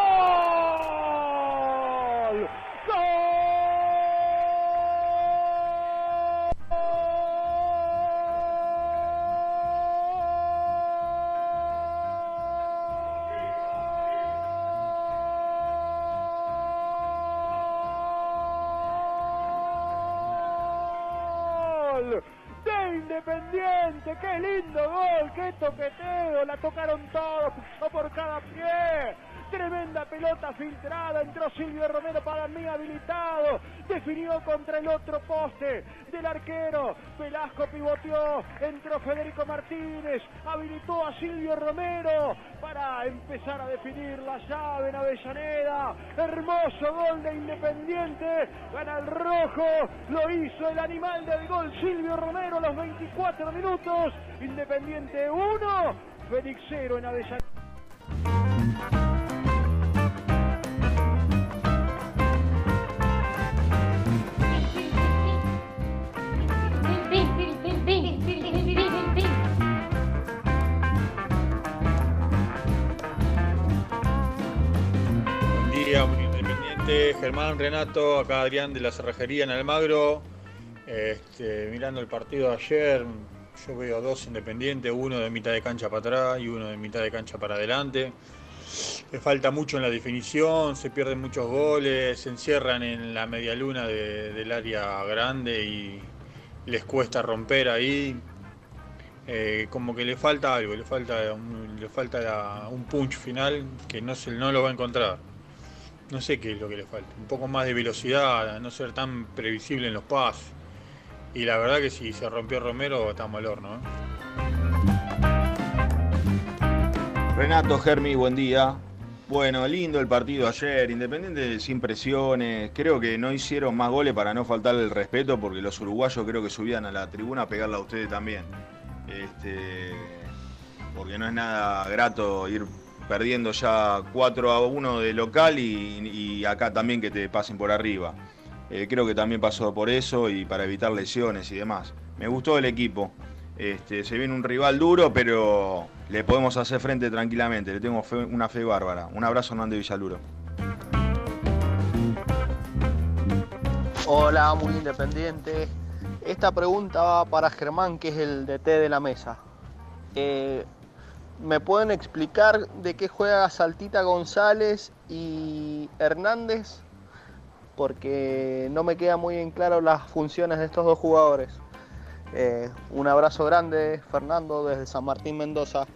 gol Independiente, qué lindo gol, qué toqueteo, la tocaron todos, por cada pie. Tremenda pelota filtrada, entró Silvio Romero para mí habilitado, definió contra el otro poste del arquero, Velasco pivoteó, entró Federico Martínez, habilitó a Silvio Romero para empezar a definir la llave en Avellaneda, hermoso gol de Independiente, gana el rojo, lo hizo el animal del gol Silvio Romero a los 24 minutos, Independiente 1, Félix 0 en Avellaneda. Germán, Renato, acá Adrián de la Cerrajería en Almagro. Este, mirando el partido de ayer, yo veo dos independientes, uno de mitad de cancha para atrás y uno de mitad de cancha para adelante. Le falta mucho en la definición, se pierden muchos goles, se encierran en la media luna de- del área grande y les cuesta romper ahí. Eh, como que le falta algo, le falta un, le falta un punch final que no, se, no lo va a encontrar. No sé qué es lo que le falta. Un poco más de velocidad, no ser tan previsible en los pases. Y la verdad que si se rompió Romero, estamos al horno. ¿eh? Renato Germi, buen día. Bueno, lindo el partido ayer, Independiente sin presiones. Creo que no hicieron más goles para no faltarle el respeto, porque los uruguayos creo que subían a la tribuna a pegarla a ustedes también. Este, porque no es nada grato ir perdiendo ya 4 a 1 de local y, acá también que te pasen por arriba. Eh, creo que también pasó por eso y para evitar lesiones y demás. Me gustó el equipo. Este, se viene un rival duro, pero le podemos hacer frente tranquilamente. Le tengo una fe bárbara. Un abrazo, Hernández Villaluro. Hola, muy independiente. Esta pregunta va para Germán, que es el DT de la mesa. Eh, ¿me pueden explicar de qué juega Saltita González y Hernández? Porque no me queda muy en claro las funciones de estos dos jugadores. Eh, un abrazo grande, Fernando, desde San Martín, Mendoza.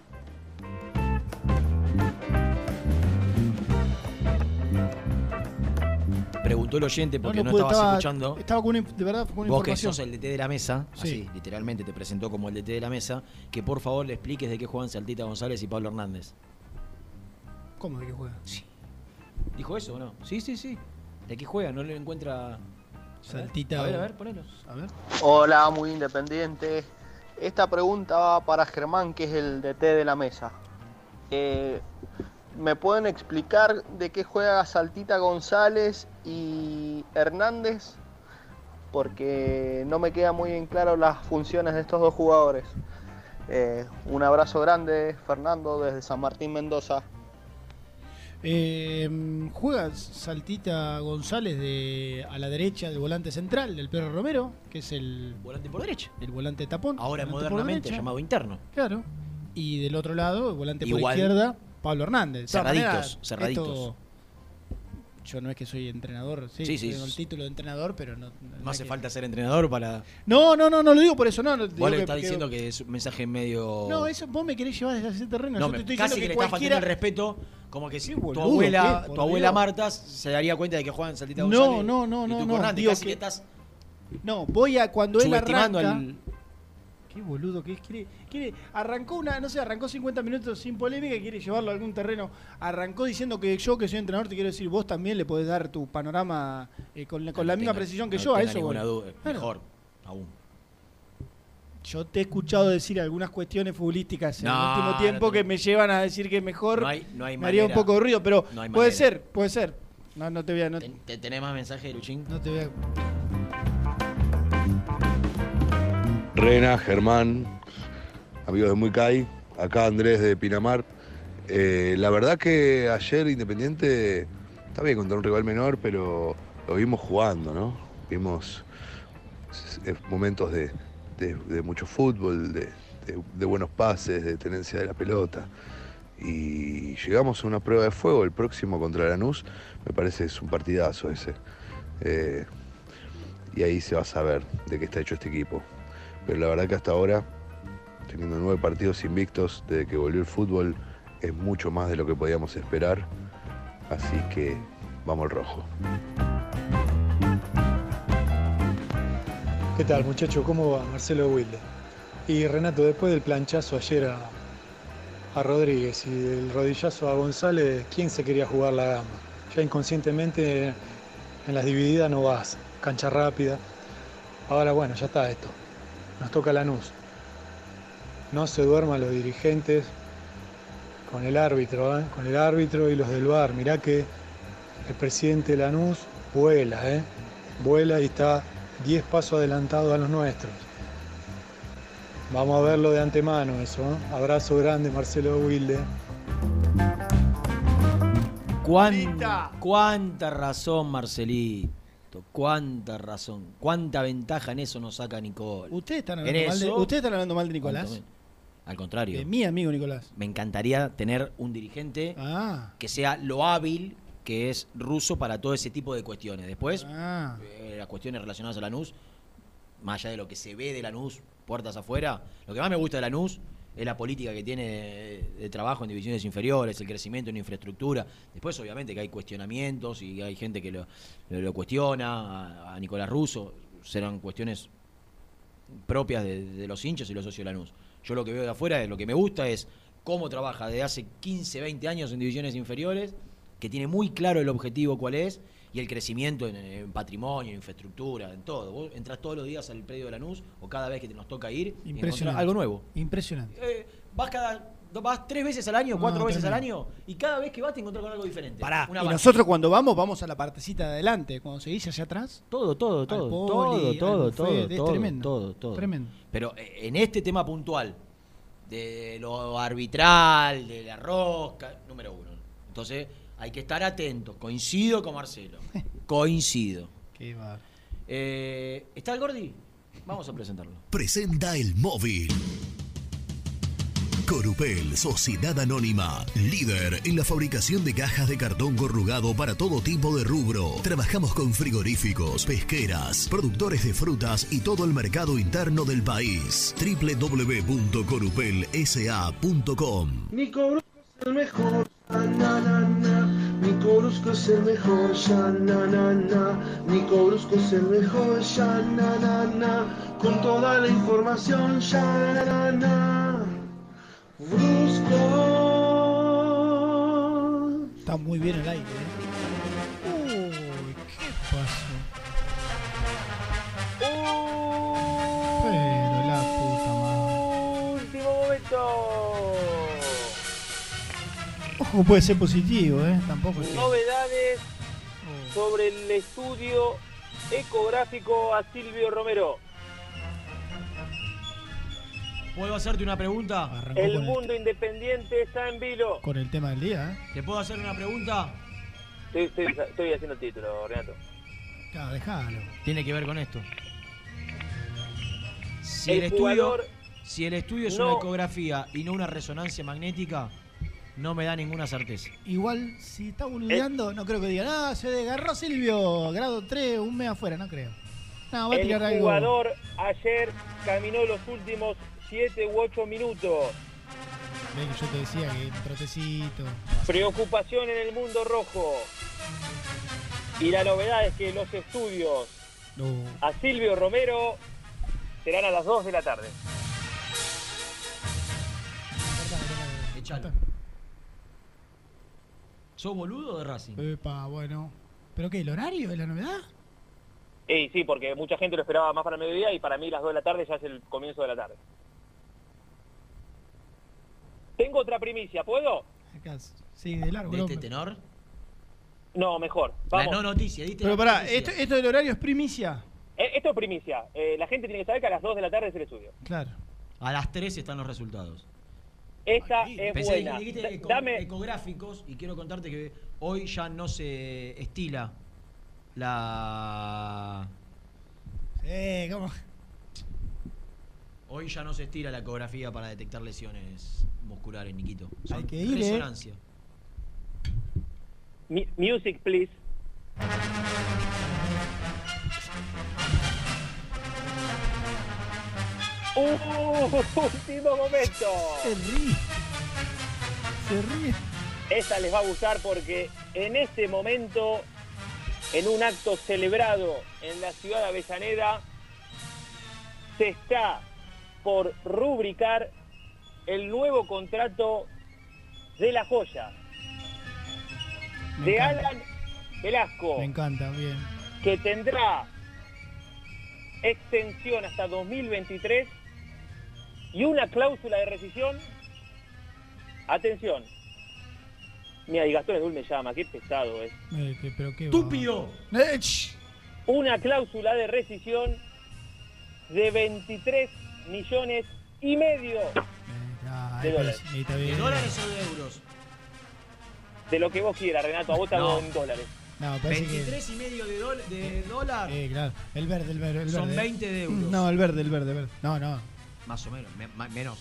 Preguntó el oyente porque no, pude, estabas estaba- escuchando. Estaba con una, de verdad, con una Vos que sos el DT de la mesa, Sí. así, literalmente te presentó como el DT de la mesa, que por favor le expliques de qué juegan Saltita González y Pablo Hernández. ¿Cómo de qué juega? ¿Dijo eso o no? Sí, sí, sí. ¿De qué juega? No le encuentra. Saltita. A ver, a ver, ponelo. A ver. Hola, muy independiente. Esta pregunta va para Germán, que es el DT de la mesa. Eh, ¿Me pueden explicar de qué juega Saltita González y Hernández? Porque no me queda muy en claro las funciones de estos dos jugadores. Eh, un abrazo grande, Fernando, desde San Martín, Mendoza. Eh, juega Saltita González de, a la derecha del volante central del Pedro Romero, que es el volante por derecha. El volante tapón. Ahora volante modernamente llamado interno. Claro. Y del otro lado, el volante por izquierda, Pablo Hernández. Cerraditos, cerraditos. esto- yo no es que soy entrenador, sí, Sí, sí. tengo el título de entrenador, pero no. No hace falta ser entrenador para. No, no, no, no lo digo por eso, no. no, Vos le estás que- diciendo que es un mensaje medio. No, eso vos me querés llevar desde ese terreno. No, yo me- te estoy casi diciendo que, que, le estás faltando el respeto, como que si tu abuela, tu abuela. Marta se daría cuenta de que juegan Saltita No, González. no, no, y no, tú no, Hernández, digo casi que- estás No, voy a cuando él arranca. al. Qué boludo que es. Quiere, quiere- arrancó una, no sé, arrancó 50 minutos sin polémica y quiere llevarlo a algún terreno. Arrancó diciendo que yo, que soy entrenador, te quiero decir, vos también le podés dar tu panorama eh, con, la- con la misma precisión que no yo. A eso ninguna duda. Mejor, aún. Yo te he escuchado decir algunas cuestiones futbolísticas en No, el último tiempo que me llevan a decir que mejor No hay- no hay me haría un poco de ruido, pero puede ser, puede ser. No, no te voy a. No, ¿Te- ¿Tenés más mensajes, Luchín? no te voy a. Rena, Germán, amigos de Muy Cay, acá Andrés de Pinamar. Eh, la verdad que ayer Independiente está bien contra un rival menor, pero lo vimos jugando, ¿no? Vimos eh, momentos de, mucho fútbol, de buenos pases, de tenencia de la pelota. Y llegamos a una prueba de fuego, el próximo contra Lanús, me parece es un partidazo ese. Eh, y ahí se va a saber de qué está hecho este equipo. Pero la verdad que hasta ahora, teniendo nueve partidos invictos desde que volvió el fútbol, es mucho más de lo que podíamos esperar. Así que vamos al rojo. ¿Qué tal muchacho? ¿Cómo va? Marcelo Wilde. Y Renato, después del planchazo ayer a, a Rodríguez y del rodillazo a González, ¿quién se quería jugar la gama? Ya inconscientemente en las divididas no vas, cancha rápida. Ahora bueno, ya está esto. Nos toca Lanús. No se duerman los dirigentes con el árbitro, ¿eh? con el árbitro y los del bar. Mirá que el presidente de Lanús vuela, ¿eh? vuela y está 10 pasos adelantado a los nuestros. Vamos a verlo de antemano eso. ¿eh? Abrazo grande, Marcelo Wilde. ¿Cuánta, cuánta razón, Marcelito. Cuánta razón. Cuánta ventaja en eso nos saca Nicole. Ustedes están hablando, mal de, ustedes están hablando mal de Nicolás. Al contrario. De mi amigo Nicolás. Me encantaría tener un dirigente Ah. que sea lo hábil que es ruso para todo ese tipo de cuestiones. Después, Ah. eh, las cuestiones relacionadas a Lanús, más allá de lo que se ve de Lanús, puertas afuera, lo que más me gusta de Lanús es la política que tiene de, trabajo en divisiones inferiores, el crecimiento en infraestructura. Después, obviamente, que hay cuestionamientos y hay gente que lo, cuestiona, a, Nicolás Russo, serán cuestiones propias de, los hinchas y los socios de Lanús. Yo lo que veo de afuera, lo que me gusta es cómo trabaja desde hace 15, 20 años en divisiones inferiores, que tiene muy claro el objetivo cuál es y el crecimiento en, en patrimonio, en infraestructura, en todo. Vos entras todos los días al predio de Lanús o cada vez que te nos toca ir Impresionante. algo nuevo. Impresionante. Eh, vas cada vas tres veces al año, cuatro No, veces al año y cada vez que vas te encontrás con algo diferente. Pará, Una y nosotros cuando vamos, vamos a la partecita de adelante. Cuando se dice hacia atrás. Todo, todo, todo, poli, todo, todo, todo, es todo, tremendo. todo, todo. Tremendo. Pero en este tema puntual, de lo arbitral, de la rosca, número uno. Entonces, hay que estar atentos. Coincido con Marcelo. Coincido. Qué bar. Eh, ¿Está el Gordi? Vamos a presentarlo. Presenta el móvil. Corupel, Sociedad Anónima, líder en la fabricación de cajas de cartón corrugado para todo tipo de rubro. Trabajamos con frigoríficos, pesqueras, productores de frutas y todo el mercado interno del país. www.corupelsa.com Nico Brusco es el mejor, ya, na, na, na. Nico Brusco es el mejor, ya, na, na, na. Nico Brusco es el mejor, ya, na, na, na. Con toda la información, ya, na. Brusco. Está muy bien el aire, ¿eh? Ojo, puede ser positivo, ¿eh? Tampoco es que- Novedades sobre el estudio ecográfico a Silvio Romero. ¿Puedo hacerte una pregunta? El mundo independiente está en vilo. Con el tema del día, ¿eh? ¿Te puedo hacer una pregunta? Estoy, estoy- estoy haciendo el título, Renato. Claro, déjalo. Tiene que ver con esto. Si El el, estudio, si el estudio es no- una ecografía y no una resonancia magnética, no me da ninguna certeza. Igual, si está boludeando, no creo que digan, ah, se desgarró Silvio, grado 3, un mes afuera, no creo. No, va a El tirar algo. jugador ayer caminó los últimos 7 u 8 minutos. Ve que yo te decía que un trotecito. Preocupación en el mundo rojo. Y la novedad es que los estudios No. a Silvio Romero serán a las 2 de la tarde. Echalo. ¿Sos boludo de Racing? Epa, bueno. ¿Pero qué? ¿El horario es la novedad? Y sí, porque mucha gente lo esperaba más para el mediodía y para mí las 2 de la tarde ya es el comienzo de la tarde. Tengo otra primicia, ¿puedo? Acá, sí, de largo. ¿De este tenor? No, mejor. La Vamos. no noticia, ¿diste? Pero la pará? ¿esto, ¿esto del horario es primicia? Eh, Esto es primicia. Eh, la gente tiene que saber que a las 2 de la tarde es el estudio. Claro. A las 3 están los resultados. Esta es Pensé que buena. dijiste Da- eco- Dame, ecográficos y quiero contarte que hoy ya no se estila la... Eh, ¿cómo? Hoy ya no se estila la ecografía para detectar lesiones musculares, Niquito. Son Hay que ir, ¿eh? resonancia. mi- music, please. último momento. Se ríe. Se ríe. Esta les va a gustar porque en este momento, en un acto celebrado en la ciudad de Avellaneda, se está por rubricar el nuevo contrato de la joya Me de encanta. Alan Velasco, Me encanta, bien. que tendrá extensión hasta 2023 y una cláusula de rescisión. Atención. Mira, y Gastón Edul me llama, qué pesado es. Eh, que-. Eh. Una cláusula de rescisión de 23 millones y medio Ah, De eh, dólares. ¿De dólares o de euros? de lo que vos quieras, Renato. A vos te No. en dólares. No, parece 23 y medio de, de dólar. que. Eh, claro. El verde, el verde. El Son verde. 20 de euros. No, el verde, el verde, el verde. No, no. Más o menos, me- ma- menos.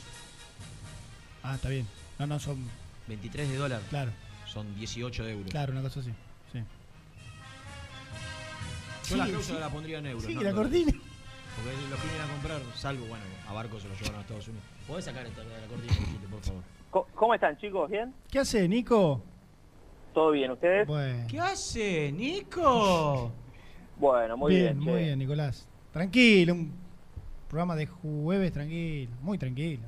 Ah, está bien. No, no, son. 23 de dólar. Claro, Son 18 de euros. claro, una cosa así. Sí. Yo la Sí, cláusula sí. la pondría en euros. Sí, no la dólares. cortina. Porque los que vienen a comprar, salvo, bueno, a barcos se los llevaron a Estados Unidos. ¿Podés sacar esta la cortina, por favor? ¿Cómo están, chicos? ¿Bien? ¿Qué hace, Nico? ¿Todo bien? ¿Ustedes? Bueno. ¿Qué hace, Nico? Bueno, muy bien. bien, muy bien, Nicolás. Tranquilo, un programa de jueves tranquilo, muy tranquilo.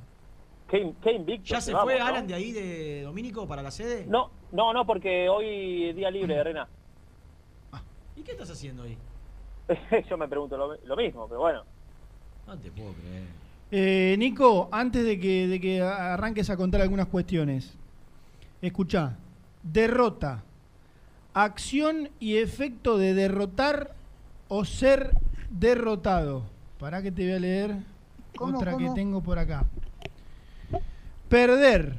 Qué, qué invicto. ¿Ya se vamos, fue ¿no? Alan de ahí, de Domínico, para la sede? No, no, no, porque hoy es día libre de Rena. ¿Y qué estás haciendo ahí? Yo me pregunto lo, lo mismo, pero bueno. No te puedo creer. Eh, Nico, antes de que, de que arranques a contar algunas cuestiones, escucha, derrota, acción y efecto de derrotar o ser derrotado. Para que te voy a leer ¿Cómo, otra que tengo por acá. Perder.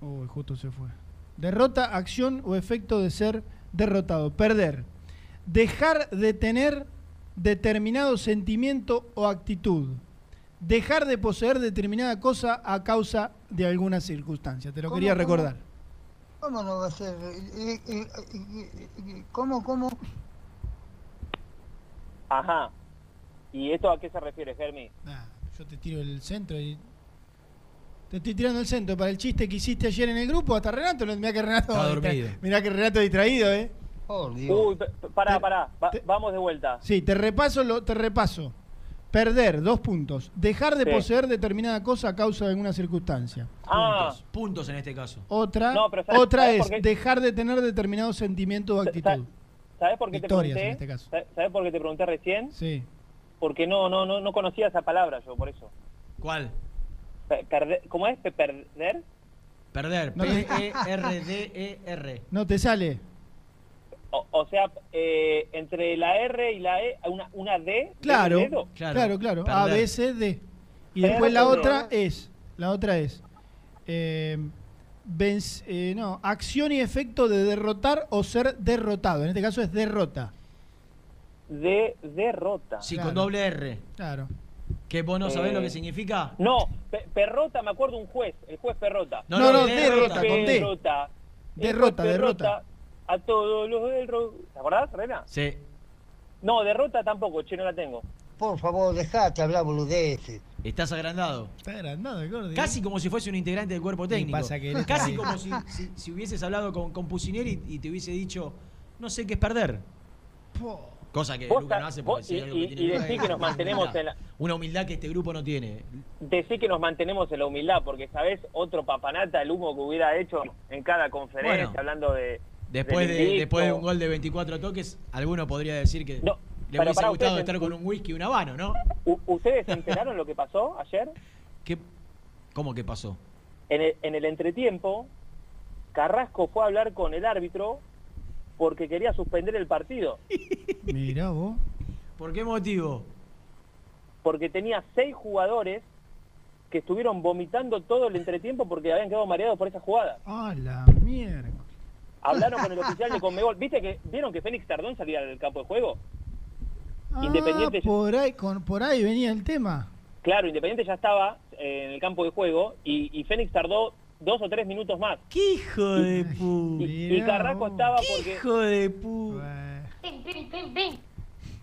Uy, justo se fue. Derrota, acción o efecto de ser derrotado. Perder. Dejar de tener determinado sentimiento o actitud. dejar de poseer determinada cosa a causa de alguna circunstancia. Te lo ¿Cómo, quería cómo? recordar. ¿Cómo no va a ser? ¿Cómo, cómo? Ajá. ¿Y esto a qué se refiere, Germi? Ah, yo te tiro el centro y. Te estoy tirando el centro para el chiste que hiciste ayer en el grupo. Hasta Renato, mirá que Renato. Está dormido. Mirá que Renato distraído, ¿eh? Uy, p- p- pará, pará. Va- vamos de vuelta. Sí, te repaso, lo, te repaso. Perder, dos puntos. Dejar de Sí. poseer determinada cosa a causa de alguna circunstancia. Ah, Puntos, puntos en este caso. Otra, No, pero ¿sabes- otra sabes es dejar de tener determinados sentimientos o actitud. ¿sabes por qué te pregunté? en este caso. ¿Sabes- ¿Sabes por qué te pregunté recién? Sí. Porque no, no, no, no conocía esa palabra yo, por eso. ¿Cuál? Pe- perder- ¿Cómo es? Pe- ¿Perder? Perder. P-E-R-D-E-R. No te sale. O, o sea, eh, entre la R y la E, una, una D. Claro, ¿de dedo? claro, claro. A. B, C, D. Y Perder, después la otra es, la otra es, eh, venc- eh, no, acción y efecto de derrotar o ser derrotado. En este caso es derrota. De derrota. Sí, Claro. con doble R. Claro. ¿Que vos no sabés Eh, lo que significa? No, Pe- Perrota, me acuerdo un juez, el juez Perrota. No, no, no, derrota, con D. Derrota, juez derrota. A todos los del ro- ¿Te acordás, Rena? Sí. No, derrota tampoco, che, no la tengo. Por favor, dejate hablar boludeces. Estás agrandado. Está agrandado el gordo. Casi como si fuese un integrante del cuerpo técnico. pasa que Casi como si, si- si hubieses hablado con, con Pusineri y te hubiese dicho, no sé qué es perder. Cosa que Vos Luca no hace vos- porque hay y- algo que tiene y es que nos mantenemos humildad. en la- Una humildad que este grupo no tiene. Decí que nos mantenemos en la humildad, porque sabés otro papanata, el humo que hubiera hecho en cada conferencia, Bueno. hablando de. Después de, después de un gol de 24 toques, alguno podría decir que No, le hubiese pará, gustado ustedes- estar con un whisky y un habano, ¿no? ¿Ustedes se enteraron lo que pasó ayer? ¿Qué, ¿Cómo que pasó? En el, en el entretiempo, Carrasco fue a hablar con el árbitro porque quería suspender el partido, Mirá vos. ¿Por qué motivo? porque tenía seis jugadores que estuvieron vomitando todo el entretiempo porque habían quedado mareados por esa jugada. Ah, la mierda. Hablaron con el oficial de Conmebol. ¿Viste que vieron que Félix Tardón salía del campo de juego? Ah, Independiente- por ahí, con, por ahí venía el tema. Claro, Independiente ya estaba eh, en el campo de juego y, y Fénix tardó dos o tres minutos más. ¡Qué hijo de pu! Y, y Carrasco estaba porque hijo de pu! Pin, pin, pin, pin.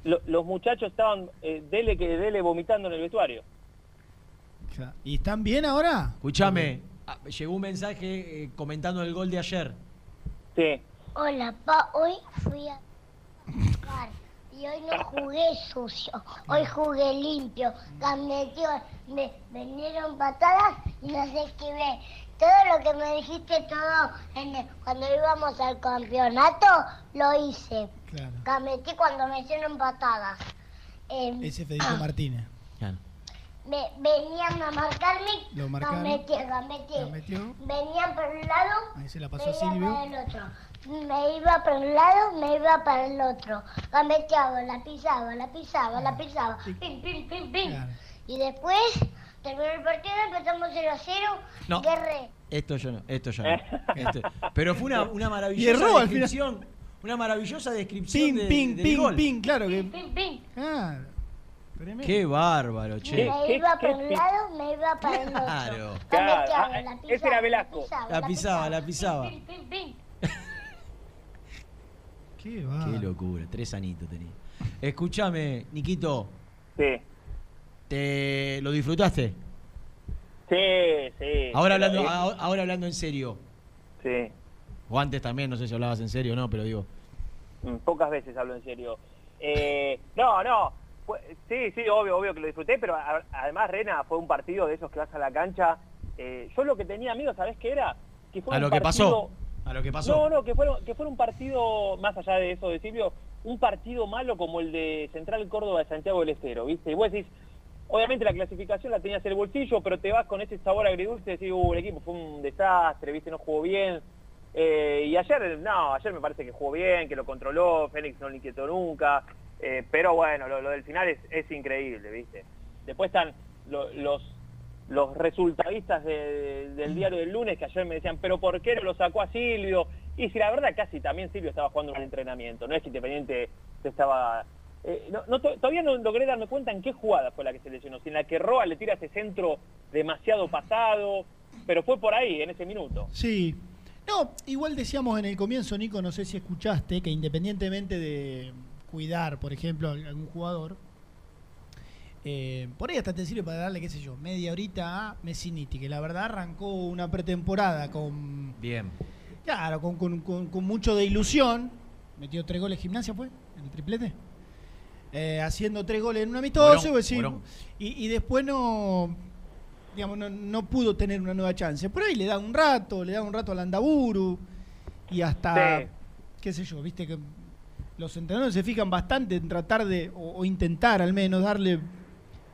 lo- los muchachos estaban eh, dele que dele vomitando en el vestuario. ¿Y están bien ahora? Escuchame, ah, llegó un mensaje eh, comentando el gol de ayer. Sí. Hola, pa, hoy fui a jugar y hoy no jugué sucio, hoy jugué limpio, metió, me vinieron patadas y no sé qué ve. Todo lo que me dijiste todo en el- cuando íbamos al campeonato lo hice. Claro. Gametí cuando me hicieron patadas. Em, Ese Federico Martínez. me, venían a marcarme, Lo marcaron. Gametió. Venían por un lado, Ahí se la pasó me a iba Silvio. para el otro. Me iba para un lado, me iba para el otro. Gameteaba, la pisaba, la pisaba, la pisaba. Pim, pim, pim, pim. Y después terminó el partido, empezamos 0 a 0. No. Guerré. Esto yo no, esto ya no. Esto- Pero fue una, una maravillosa erró al final. descripción. Una maravillosa descripción Ping, de, ping, del ping, gol. ping, claro que. Pim, pim. Claro. Tremendo. Qué bárbaro, che. Me iba para un lado, me iba para el otro. Claro. Claro, la ah, pisaba, ese era Velasco. La pisaba, la pisaba. Pim, pim, pim. Qué Qué locura, tres anitos tenía. Escúchame, Niquito. Sí. ¿Te lo disfrutaste? Sí, sí. Ahora hablando, ahora, ahora hablando en serio. Sí. O antes también, no sé si hablabas en serio o no, pero digo. Mm, Pocas veces hablo en serio. Eh, no, no. fue- sí, sí, obvio, obvio que lo disfruté, pero además, Rena, fue un partido de esos que vas a la cancha. Eh, yo lo que tenía, amigo, ¿sabés qué era? Que fue A un lo que partido- pasó. A lo que pasó. No, no, que fuera, que fuera un partido, más allá de eso de Silvio, un partido malo como el de Central Córdoba de Santiago del Estero, ¿viste? Y vos decís, obviamente la clasificación la tenías en el bolsillo, pero te vas con ese sabor agridulce y decís, uh, el equipo fue un desastre, ¿viste? No jugó bien. Eh, y ayer, no, ayer me parece que jugó bien, que lo controló, Fénix no le inquietó nunca, eh, pero bueno, lo, lo del final es, increíble, ¿viste? Después están lo- los los resultadistas de- del diario del lunes que ayer me decían, pero ¿por qué no lo sacó a Silvio? Y si la verdad casi también Silvio estaba jugando un entrenamiento, no es que Independiente se estaba eh, no- no to- todavía no logré darme cuenta en qué jugada fue la que se lesionó. Si en la que Roa le tira ese centro demasiado pasado, pero fue por ahí, en ese minuto. Sí. No, igual decíamos en el comienzo, Nico, no sé si escuchaste, que independientemente de cuidar, por ejemplo, a algún jugador, eh, por ahí hasta te sirve para darle, qué sé yo, media horita a Messiniti, que la verdad arrancó una pretemporada con, Bien. claro, con, con- con- con mucho de ilusión. Metió tres goles gimnasia, ¿fue? En el triplete. Eh, haciendo tres goles en un amistoso, Morón, y, y después no, digamos, no, no pudo tener una nueva chance. Por ahí le da un rato, le da un rato al Andaburu y hasta, Sí. qué sé yo, viste que los entrenadores se fijan bastante en tratar de, o, o intentar al menos darle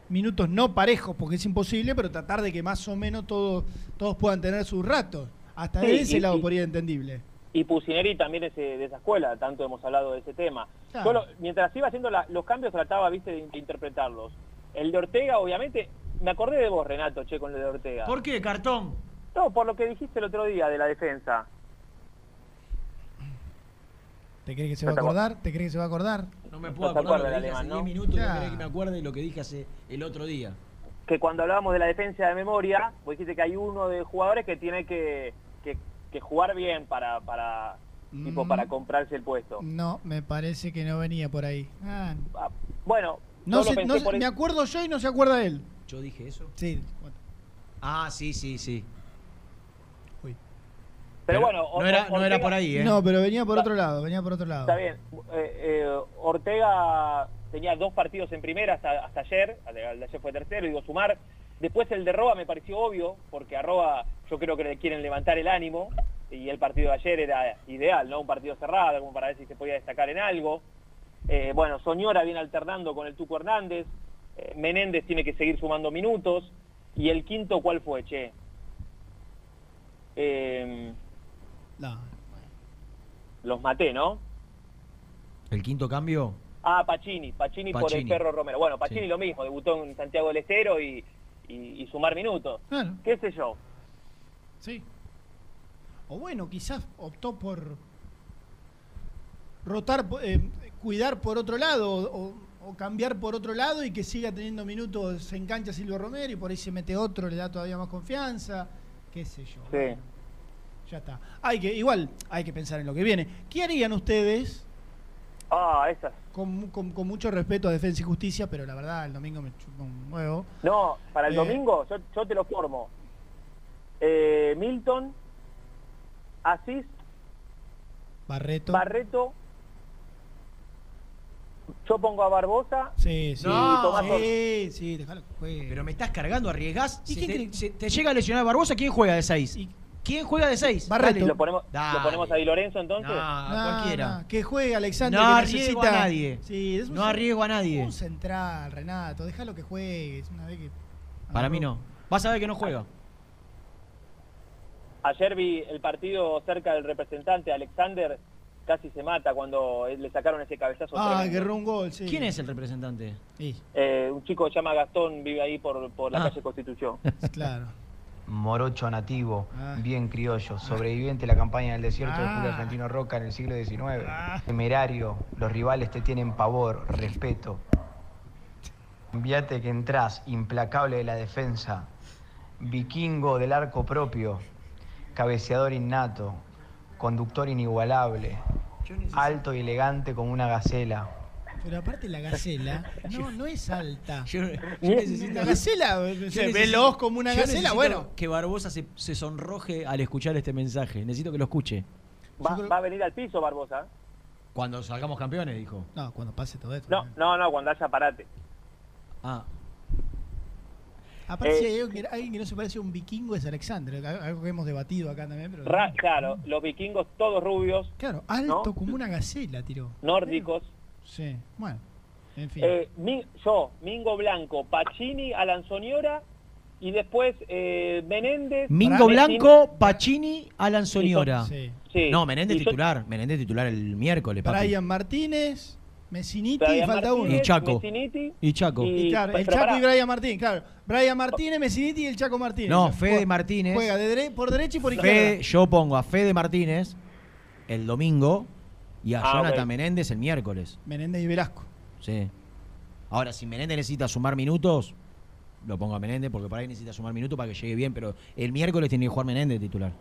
minutos no parejos, porque es imposible, pero tratar de que más o menos todos, todos puedan tener sus ratos. Hasta Sí, de ese y- lado por ahí es entendible. Y Pusineri también es de esa escuela, tanto hemos hablado de ese tema. Claro. Yo lo- mientras iba haciendo la- los cambios trataba, viste, de, de interpretarlos. El de Ortega, obviamente, me acordé de vos, Renato, che, con el de Ortega. ¿Por qué, cartón? No, por lo que dijiste el otro día de la defensa. ¿Te crees que se va a acordar? ¿Te crees que se va a acordar? No me puedo acordar lo que dije hace alemán, 10 ¿no? minutos, no Claro. querés que me acuerde de lo que dije hace el otro día. Que cuando hablábamos de la defensa de memoria, vos dijiste que hay uno de jugadores que tiene que, que, que jugar bien para, para, tipo, Mm. para comprarse el puesto. No, me parece que no venía por ahí. Ah, Bueno, no por me acuerdo yo y no se acuerda él. ¿Yo dije eso? Sí. Ah, sí, sí, sí. Pero, bueno, no era, no era por ahí, ¿eh? No, pero venía por otro lado, venía por otro lado. Está bien. Eh, eh, Ortega tenía dos partidos en primera hasta, hasta ayer, de ayer fue tercero, digo sumar. Después el de Roa me pareció obvio, porque a Roa yo creo que le quieren levantar el ánimo, y el partido de ayer era ideal, ¿no? Un partido cerrado, como para ver si se podía destacar en algo. Eh, bueno, Soñora viene alternando con el Tuco Hernández, eh, Menéndez tiene que seguir sumando minutos, y el quinto, ¿cuál fue, che? Eh, No. los maté, ¿no? ¿El quinto cambio? Ah, Pacini, Pacini, por el perro Romero. Bueno, Pacini Sí. lo mismo, debutó en Santiago del Estero y, y- y sumar minutos. Claro. ¿Qué sé yo? Sí. O bueno, quizás optó por rotar, eh, cuidar por otro lado o, o cambiar por otro lado y que siga teniendo minutos en cancha Silvio Romero y por ahí se mete otro, le da todavía más confianza, qué sé yo. Sí. Ya está. Hay que, igual, hay que pensar en lo que viene. ¿Qué harían ustedes? Ah, esas. Con, con- con mucho respeto a Defensa y Justicia, pero la verdad, el domingo me chupa un huevo. No, para el Eh. domingo yo, yo te lo formo. Eh, Milton, Asís, Barreto. Barreto, yo pongo a Barbosa Sí, sí. sí, sí, déjalo que juegue. Pero me estás cargando, arriesgás. ¿Y Si quién te, se- llega a lesionar Barbosa, ¿quién juega de 6? ¿Quién juega de 6? Barreto. ¿Lo ponemos, Dale. ¿Lo ponemos a Di Lorenzo entonces? No, No, cualquiera. no, que juegue Alexander. No arriesgo necesita- a nadie. Sí, es un No arriesgo a nadie. Un central, Renato. Déjalo que juegue. Es una vez que. Para mí no. Vas a ver que no juega. Ayer vi el partido cerca del representante, Alexander casi se mata cuando le sacaron ese cabezazo. Ah, erró un gol, sí. ¿Quién es el representante? Sí, Eh, un chico que se llama Gastón, vive ahí por, por la Ah. calle Constitución. claro. Morocho nativo, Ah. bien criollo, sobreviviente de la campaña del desierto de Julio Ah. Argentino Roca en el siglo XIX. Temerario, los rivales te tienen pavor, respeto. Enviate que entrás, implacable de la defensa, vikingo del arco propio, cabeceador innato, conductor inigualable, alto y elegante como una gacela. Pero aparte la gacela no, no es alta. Yo, yo La gacela, o yo sea, necesito- veloz como una gacela, bueno. Que Barbosa se, se sonroje al escuchar este mensaje. Necesito que lo escuche. Va, va a venir al piso Barbosa. Cuando salgamos campeones, dijo. No, cuando pase todo esto. No, no, no, cuando haya parate. Ah, Aparte, Eh, si hay alguien que, alguien que no se parece a un vikingo es Alexander, algo que hemos debatido acá también. Pero Ra- claro, los vikingos todos rubios, Claro, alto ¿No? como una gacela, tiró. nórdicos. Sí, bueno, en fin. Eh, Mi- yo, Mingo Blanco, Pacini, Alan Soñora y después eh, Menéndez. Mingo Blanco, Pacini, Alan Soñora. Sí. Sí. No, Menéndez Y yo- titular. Menéndez titular el miércoles, papi. Brian Martínez, Messiniti y falta Martínez, uno. Y Chaco. Messiniti Y Chaco. Y claro, el Chaco pará. y Brian Martínez, claro. Brian Martínez, Messiniti y el Chaco Martínez. No, Juega- Fede Martínez. Juega de dere- por derecha y por Fede- izquierda. yo pongo a Fede Martínez el domingo y a Ah, Jonathan. Menéndez el miércoles. Menéndez y Velasco. Sí. Ahora, si Menéndez necesita sumar minutos, lo pongo a Menéndez porque por ahí necesita sumar minutos para que llegue bien, pero el miércoles tiene que jugar Menéndez de titular.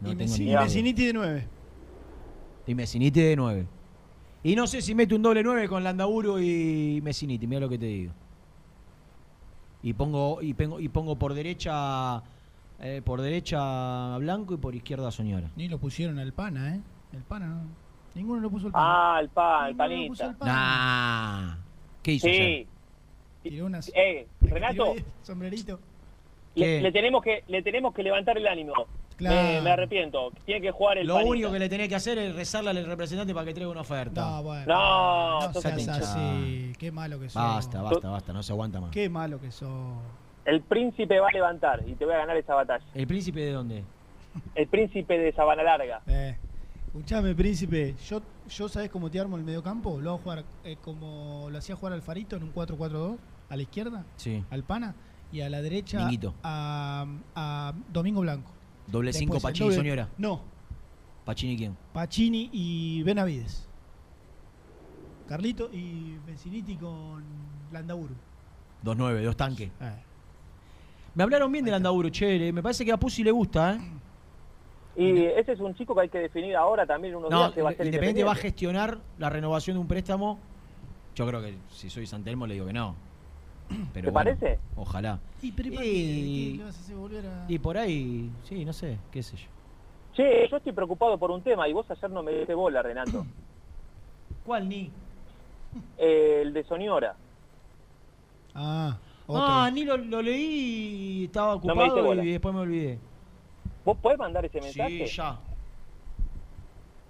No y tengo ni. Messiniti de 9. Y Messiniti de 9. Y no sé si mete un doble 9 con Landaburo y Messiniti, mira lo que te digo. Y pongo, y pongo, y pongo por derecha eh, por derecha a Blanco y por izquierda a Soñora. Ni lo pusieron al pana, ¿eh? El pana no. Ninguno lo puso al pana. Ah, el pan, el panita. Nah. ¿Qué hizo? Sí. Tiró unas. Eh, Renato, sombrerito. le, le tenemos que le tenemos que levantar el ánimo. Claro. Me, me arrepiento. Tiene que jugar el Lo panita. único que le tenés que hacer es rezarle al representante para que traiga una oferta. No, bueno. No, no seas así. Qué malo que sos. Basta, basta, basta, no se aguanta más. Qué malo que sos. El príncipe va a levantar y te voy a ganar esa batalla. ¿El príncipe de dónde? El príncipe de Sabana Larga. Eh. Escuchame, príncipe. Yo, yo ¿sabés cómo te armo el mediocampo? Lo hago jugar eh, como lo hacía jugar Alfarito en un 4-4-2. A la izquierda, Sí. al pana. Y a la derecha, a, a Domingo Blanco. Doble 5 Después el Pachini y doble- Soñora. No, ¿Pachini quién? Pacini y Benavides. Carlito y Benziniti con Landaburu. 2-9, dos tanques. Eh. Me hablaron bien del Landaburo, che. Me parece que a Pusi le gusta, ¿eh? Y ese es un chico que hay que definir ahora también unos No, días que va a ser Independiente va a independiente. gestionar la renovación de un préstamo. Yo creo que si soy Santelmo le digo que no. Pero ¿Te bueno, parece? Ojalá. ¿Y, pero ¿y para qué? Y- ¿Qué le vas a hacer volver a.? Y por ahí, sí, no sé, qué sé yo. Che, yo estoy preocupado por un tema y vos ayer no me diste bola, Renato. ¿Cuál ni? Eh, el de Soñora. Ah, otro. Ah, ni lo, lo leí y estaba ocupado y después me olvidé. ¿Vos podés mandar ese mensaje? Sí, ya.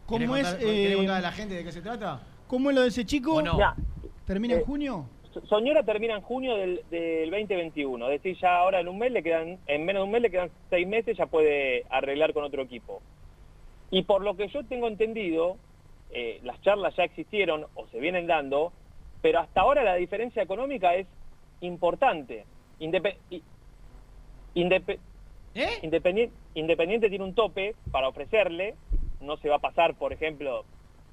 ¿Cómo ¿Querés es, eh, contar a la gente de qué se trata? ¿Cómo es lo de ese chico? ¿O no? Ya, ¿Termina en Eh, junio? So- Soñora termina en junio del, del 2021, es decir, ya ahora en un mes le quedan, en menos de un mes le quedan seis meses, ya puede arreglar con otro equipo. Y por lo que yo tengo entendido, eh, las charlas ya existieron o se vienen dando, pero hasta ahora la diferencia económica es importante. Indepe- i- indepe- ¿Eh? Independien- Independiente tiene un tope para ofrecerle, no se va a pasar, por ejemplo,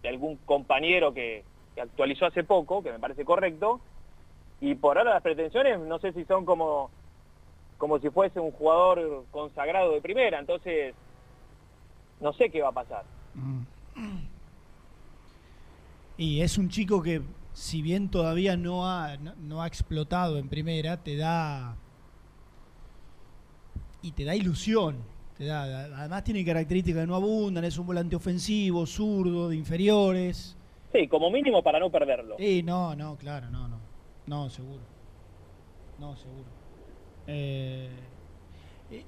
de algún compañero que, que actualizó hace poco, que me parece correcto, y por ahora las pretensiones no sé si son como, como si fuese un jugador consagrado de primera, entonces no sé qué va a pasar. Y es un chico que, si bien todavía no ha, no, no ha explotado en primera, te da. Y te da ilusión. Te da, además, tiene características que no abundan. Es un volante ofensivo, zurdo, de inferiores. Sí, como mínimo para no perderlo. Sí, no, no, claro, no, no. No, seguro. No, seguro. Eh,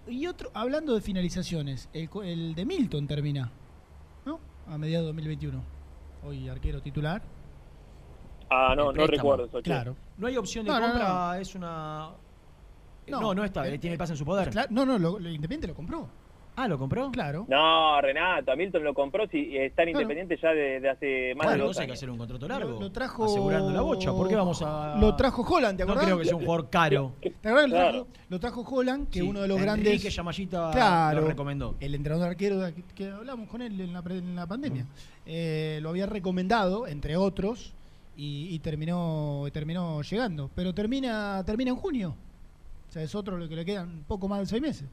y otro, hablando de finalizaciones, el, de Milton termina, ¿no? A mediados de 2021. Hoy arquero titular. Ah, no, no recuerdo eso. Claro. No hay opción de No, no, compra, es una. No, no, está, Eh, él tiene el pase en su poder. No, no, lo, lo Independiente lo compró. Ah, ¿lo compró? Claro. No, Renato, a Milton lo compró si está en Claro. Independiente ya de, de hace más Bueno, de dos entonces hay que años. hacer un contrato largo. Lo, lo trajo. Asegurando la bocha. ¿Por qué vamos a.? Lo trajo Holland, ¿te No acordás? creo que sea un jugador caro. ¿Te acordás? Lo, Claro. trajo, lo trajo Holland, que Sí, uno de los Enrique grandes. Yamayita Claro. lo recomendó. El entrenador arquero de- que hablamos con él en la, pre- en la pandemia. Eh, lo había recomendado, entre otros, y, y terminó, terminó llegando. Pero termina, termina en junio. O sea, es otro lo que le quedan poco más de seis meses.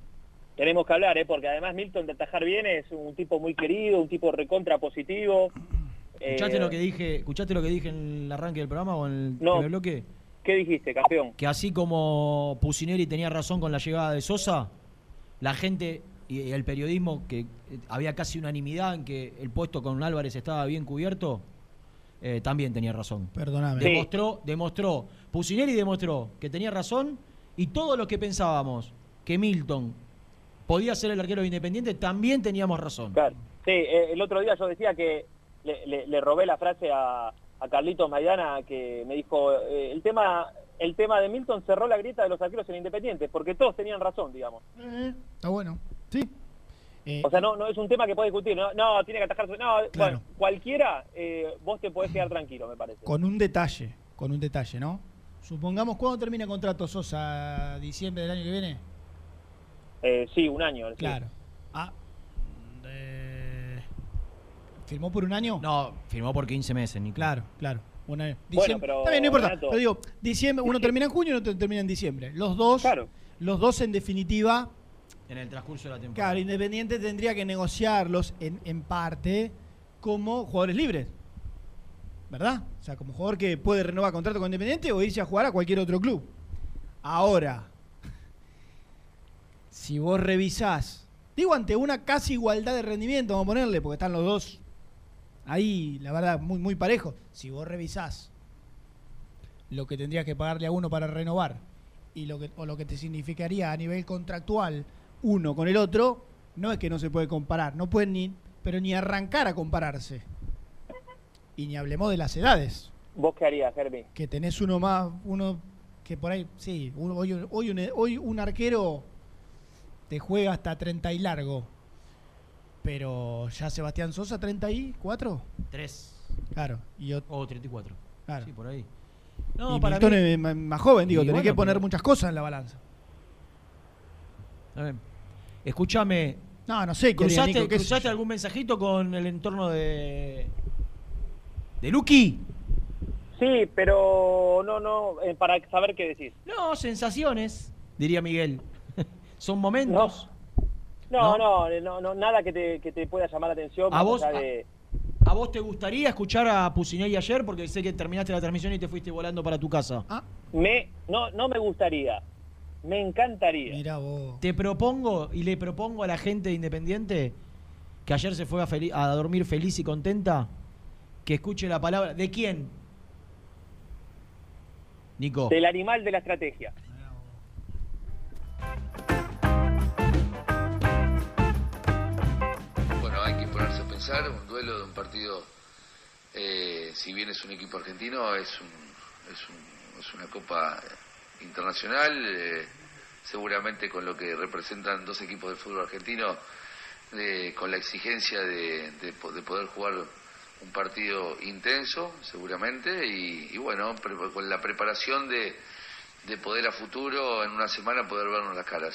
Tenemos que hablar, ¿eh? porque además Milton de atajar bien es un tipo muy querido, un tipo recontra positivo. ¿Escuchaste Eh, lo que dije? ¿Escuchaste lo que dije en el arranque del programa o en el No. primer bloque? ¿Qué dijiste, campeón? Que así como Pusineri tenía razón con la llegada de Sosa, la gente y el periodismo, que eh, había casi unanimidad en que el puesto con Álvarez estaba bien cubierto, eh, también tenía razón. Perdóname. Sí. Demostró, demostró, Pusineri demostró que tenía razón y todos los que pensábamos que Milton podía ser el arquero de Independiente, también teníamos razón. Claro. Sí, eh, el otro día yo decía que le, le- le robé la frase a, a Carlitos Maidana que me dijo, eh, el tema el tema de Milton cerró la grieta de los arqueros en Independiente, porque todos tenían razón, digamos. Eh, está bueno. Sí. Eh, O sea, no, no es un tema que puede discutir, no, no tiene que atajarse, no, Claro. bueno, cualquiera, eh, vos te podés quedar tranquilo, me parece. con un detalle, con un detalle, ¿no? Supongamos, ¿cuándo termina el contrato Sosa? ¿Diciembre del año que viene? Eh, sí, un año. sí. Claro. Ah, eh, ¿Firmó por un año? No, firmó por 15 meses, Nico. Claro, claro. Una- Bueno, diciembre- pero, Está bien, no importa. Renato- Pero digo, diciembre, uno termina en junio y otro termina en diciembre. Los dos, los dos en definitiva, En el transcurso de la temporada. claro, Independiente tendría que negociarlos en, en parte como jugadores libres. ¿Verdad? O sea, como jugador que puede renovar contrato con Independiente o irse a jugar a cualquier otro club. Ahora, si vos revisás, digo ante una casi igualdad de rendimiento, vamos a ponerle, porque están los dos ahí, la verdad, muy, muy parejos. Si vos revisás lo que tendrías que pagarle a uno para renovar y lo que, o lo que te significaría a nivel contractual uno con el otro, no es que no se puede comparar, no pueden ni, pero ni arrancar a compararse. Y ni hablemos de las edades, ¿Vos qué harías, Germi? que tenés uno más, uno que por ahí, sí, uno- hoy, hoy, un, hoy un arquero te juega hasta 30 y largo, pero ya Sebastián Sosa 34, Tres. claro, y O 34. claro. Sí, por ahí. y No, para Milton mí- es más, más joven, digo, Y tenés bueno, que poner pero- muchas cosas en la balanza. Escúchame. No, no sé qué ¿Cruzaste, Nico, qué sé cruzaste yo. algún mensajito con el entorno de. De Lucky? Sí, pero no, no, eh, para saber qué decís. No, sensaciones, diría Miguel. Son momentos. No, no, no, no, nada que te, que te pueda llamar la atención. ¿A vos, de- ¿A vos te gustaría escuchar a Pusinelli ayer? Porque sé que terminaste la transmisión y te fuiste volando para tu casa. Me, no, no me gustaría. Me encantaría. Mira vos. Te propongo y le propongo a la gente de Independiente que ayer se fue a dormir feliz y contenta que escuche la palabra. ¿De quién? Nico. Del animal de la estrategia. Bueno, hay que ponerse a pensar, un duelo de un partido, eh, si bien es un equipo argentino, es, un- es, un- es una copa internacional, eh, seguramente con lo que representan dos equipos del fútbol argentino, eh, con la exigencia de, de de poder jugar un partido intenso, seguramente, y, y bueno, pre- con la preparación de, de poder a futuro, en una semana, poder vernos las caras.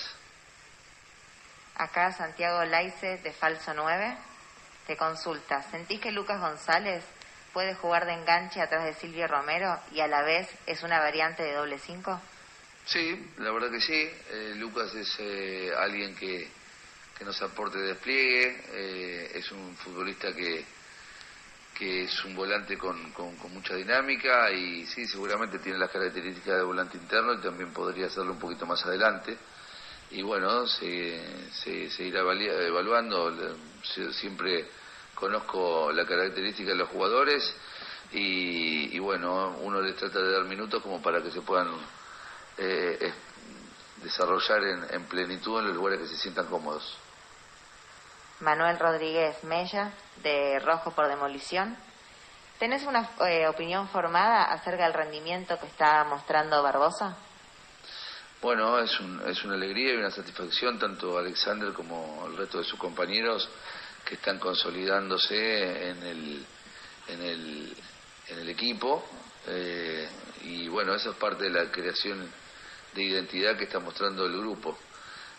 Acá Santiago Laice de Falso 9 te consulta. ¿Sentís que Lucas González puede jugar de enganche atrás de Silvio Romero y a la vez es una variante de doble 5? Sí, la verdad que sí. Eh, Lucas es eh, alguien que, que nos aporte despliegue, eh, es un futbolista que, que es un volante con, con- mucha dinámica y sí, seguramente tiene las características de volante interno y también podría hacerlo un poquito más adelante. Y bueno, se, se, irá evaluando. Siempre conozco la característica de los jugadores y, y bueno, uno les trata de dar minutos como para que se puedan eh, desarrollar en, en plenitud en los lugares que se sientan cómodos. Manuel Rodríguez Mella de Rojo por Demolición. ¿Tenés una eh, opinión formada acerca del rendimiento que está mostrando Barbosa? Bueno, es, un- es una alegría y una satisfacción tanto Alexander como el resto de sus compañeros que están consolidándose en el, equipo. eh, y bueno, eso es parte de la creación de identidad que está mostrando el grupo.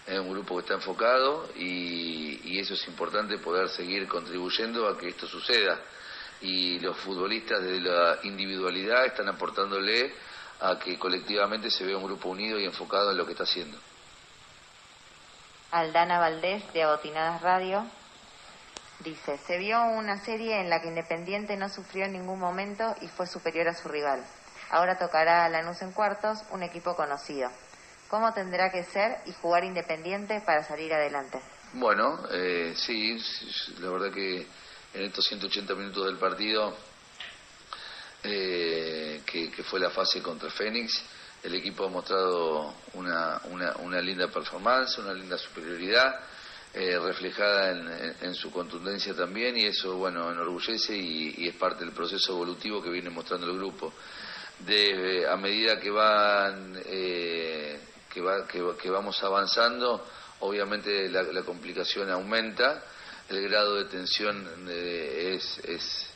Es un grupo que está enfocado y, eso es importante poder seguir contribuyendo a que esto suceda. Y los futbolistas de la individualidad están aportándole a que colectivamente se vea un grupo unido y enfocado en lo que está haciendo. Aldana Valdés de Agotinadas Radio dice, se vio una serie en la que Independiente no sufrió en ningún momento y fue superior a su rival. Ahora tocará a Lanús en cuartos, un equipo conocido. ¿Cómo tendrá que ser y jugar Independiente para salir adelante? Bueno, eh, sí, la verdad que en estos 180 minutos del partido, eh, que, fue la fase contra Fénix, el equipo ha mostrado una, una, linda performance, una linda superioridad, eh, reflejada en, su contundencia también, y eso, bueno, enorgullece y, y es parte del proceso evolutivo que viene mostrando el grupo. De, a medida que van eh, que, va, que, que vamos avanzando, obviamente la, complicación aumenta, el grado de tensión eh, es, es,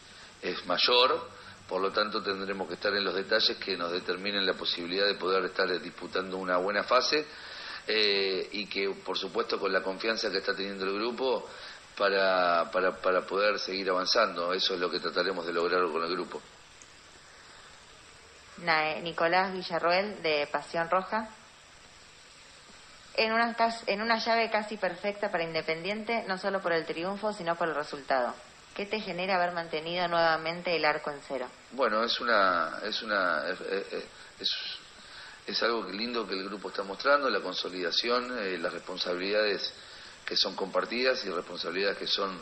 es mayor, por lo tanto tendremos que estar en los detalles que nos determinen la posibilidad de poder estar disputando una buena fase eh, y que por supuesto con la confianza que está teniendo el grupo para, para, para poder seguir avanzando, eso es lo que trataremos de lograr con el grupo. Na- Nicolás Villarroel de Pasión Roja. En una, en una llave casi perfecta para Independiente, no solo por el triunfo, sino por el resultado. ¿Qué te genera haber mantenido nuevamente el arco en cero? Bueno, es una, es una, es, es- es- algo lindo que el grupo está mostrando, la consolidación, eh, las responsabilidades que son compartidas y responsabilidades que son,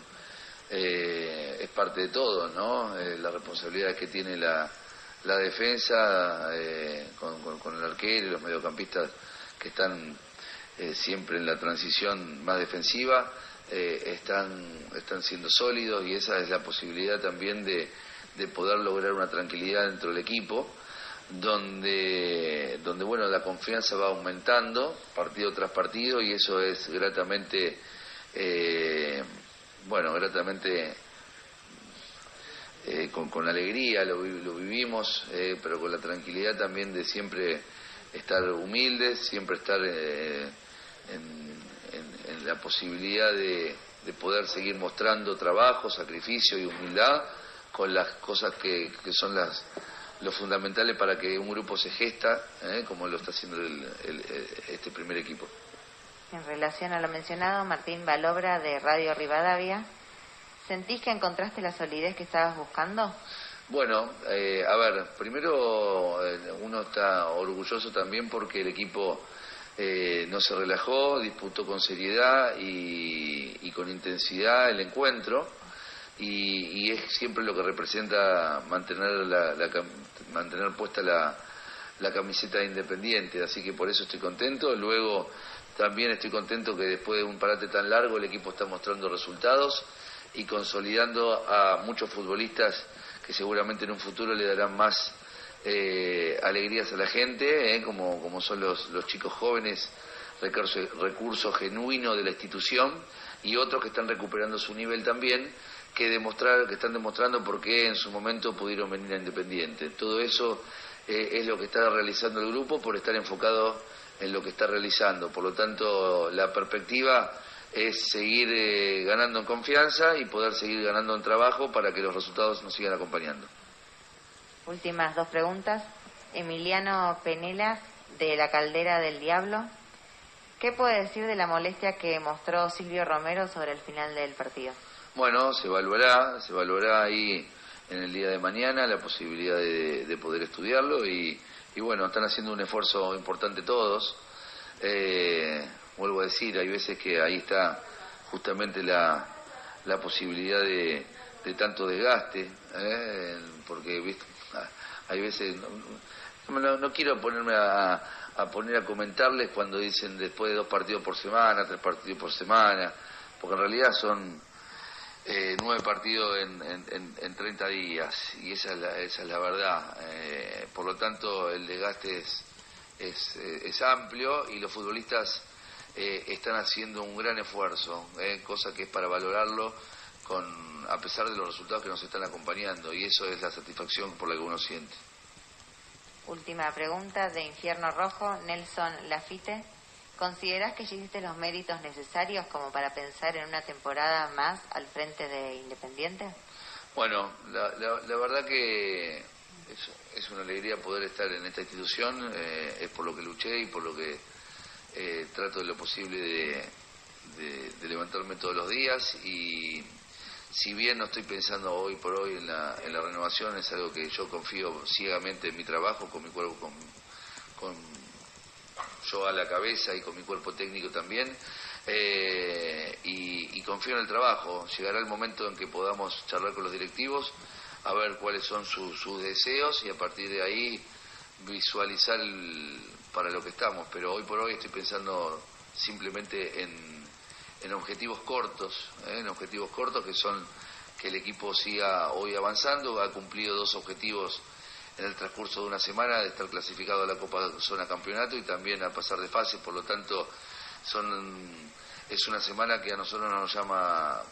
eh, es parte de todo, ¿no? Eh, la responsabilidad que tiene la, la defensa eh, con, con- con el arquero y los mediocampistas que están eh, siempre en la transición más defensiva, eh, están, están siendo sólidos y esa es la posibilidad también de, de poder lograr una tranquilidad dentro del equipo, donde, donde bueno, la confianza va aumentando partido tras partido y eso es gratamente, eh, bueno, gratamente eh, con, con alegría lo, lo vivimos, pero con la tranquilidad también de siempre estar humildes, siempre estar en, en- en la posibilidad de, de poder seguir mostrando trabajo, sacrificio y humildad con las cosas que, que son las lo fundamentales para que un grupo se gesta, eh, como lo está haciendo el- el- este primer equipo. En relación a lo mencionado, Martín Balobra de Radio Rivadavia, ¿sentís que encontraste la solidez que estabas buscando? Bueno, eh, a ver, primero eh, uno está orgulloso también porque el equipo eh, no se relajó, disputó con seriedad y, y con intensidad el encuentro y, y es siempre lo que representa mantener, la, la mantener puesta la, la camiseta de Independiente, así que por eso estoy contento. Luego también estoy contento que después de un parate tan largo el equipo está mostrando resultados y consolidando a muchos futbolistas que seguramente en un futuro le darán más eh, alegrías a la gente, eh, como, como son los, los chicos jóvenes, recurso, genuino de la institución, y otros que están recuperando su nivel también, que, demostrar, que están demostrando por qué en su momento pudieron venir a Independiente. Todo eso eh, es lo que está realizando el grupo por estar enfocado en lo que está realizando. Por lo tanto, la perspectiva es seguir eh, ganando en confianza y poder seguir ganando en trabajo para que los resultados nos sigan acompañando. Últimas dos preguntas. Emiliano Penela de la Caldera del Diablo. ¿Qué puede decir de la molestia que mostró Silvio Romero sobre el final del partido? Bueno, se evaluará, se evaluará ahí en el día de mañana la posibilidad de, de poder estudiarlo y, y bueno, están haciendo un esfuerzo importante todos. Eh, vuelvo a decir, hay veces que ahí está justamente la, la posibilidad de, de tanto desgaste, ¿eh? porque ¿viste? Hay veces, no, no- no quiero ponerme a, poner a comentarles cuando dicen después de dos partidos por semana, tres partidos por semana, porque en realidad son eh, nueve partidos en, en, en- en 30 días y esa es la, esa es la verdad. Eh, por lo tanto, el desgaste es, es, eh, amplio y los futbolistas eh, están haciendo un gran esfuerzo, eh, cosa que es para valorarlo con, a pesar de los resultados que nos están acompañando y eso es la satisfacción por la que uno siente. Última pregunta de Infierno Rojo, Nelson Lafite. ¿Considerás que ya hiciste los méritos necesarios como para pensar en una temporada más al frente de Independiente? Bueno, la, la- la verdad que es, es una alegría poder estar en esta institución, eh, es por lo que luché y por lo que eh, trato de lo posible de, de- de levantarme todos los días y si bien no estoy pensando hoy por hoy en la, en la renovación, es algo que yo confío ciegamente en mi trabajo, con mi cuerpo, con, con yo a la cabeza y con mi cuerpo técnico también. eh, y, confío en el trabajo. Llegará el momento en que podamos charlar con los directivos, a ver cuáles son sus, sus deseos y a partir de ahí visualizar para lo que estamos. Pero hoy por hoy estoy pensando simplemente en, en objetivos cortos, ¿eh? en objetivos cortos que son que el equipo siga hoy avanzando, ha cumplido dos objetivos en el transcurso de una semana de estar clasificado a la Copa Zona Campeonato y también a pasar de fase, por lo tanto son es una semana que a nosotros nos llama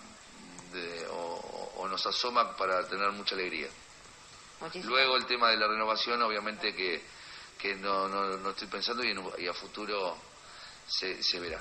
de- o, o nos asoma para tener mucha alegría. Luego el tema de la renovación, obviamente que, que no, no, no estoy pensando y, en y a futuro se, se verá.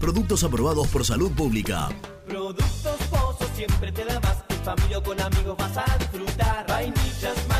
Productos aprobados por salud pública. Productos Pozo siempre te da más. En familia o con amigos vas a disfrutar. Vainillas, magdalenas,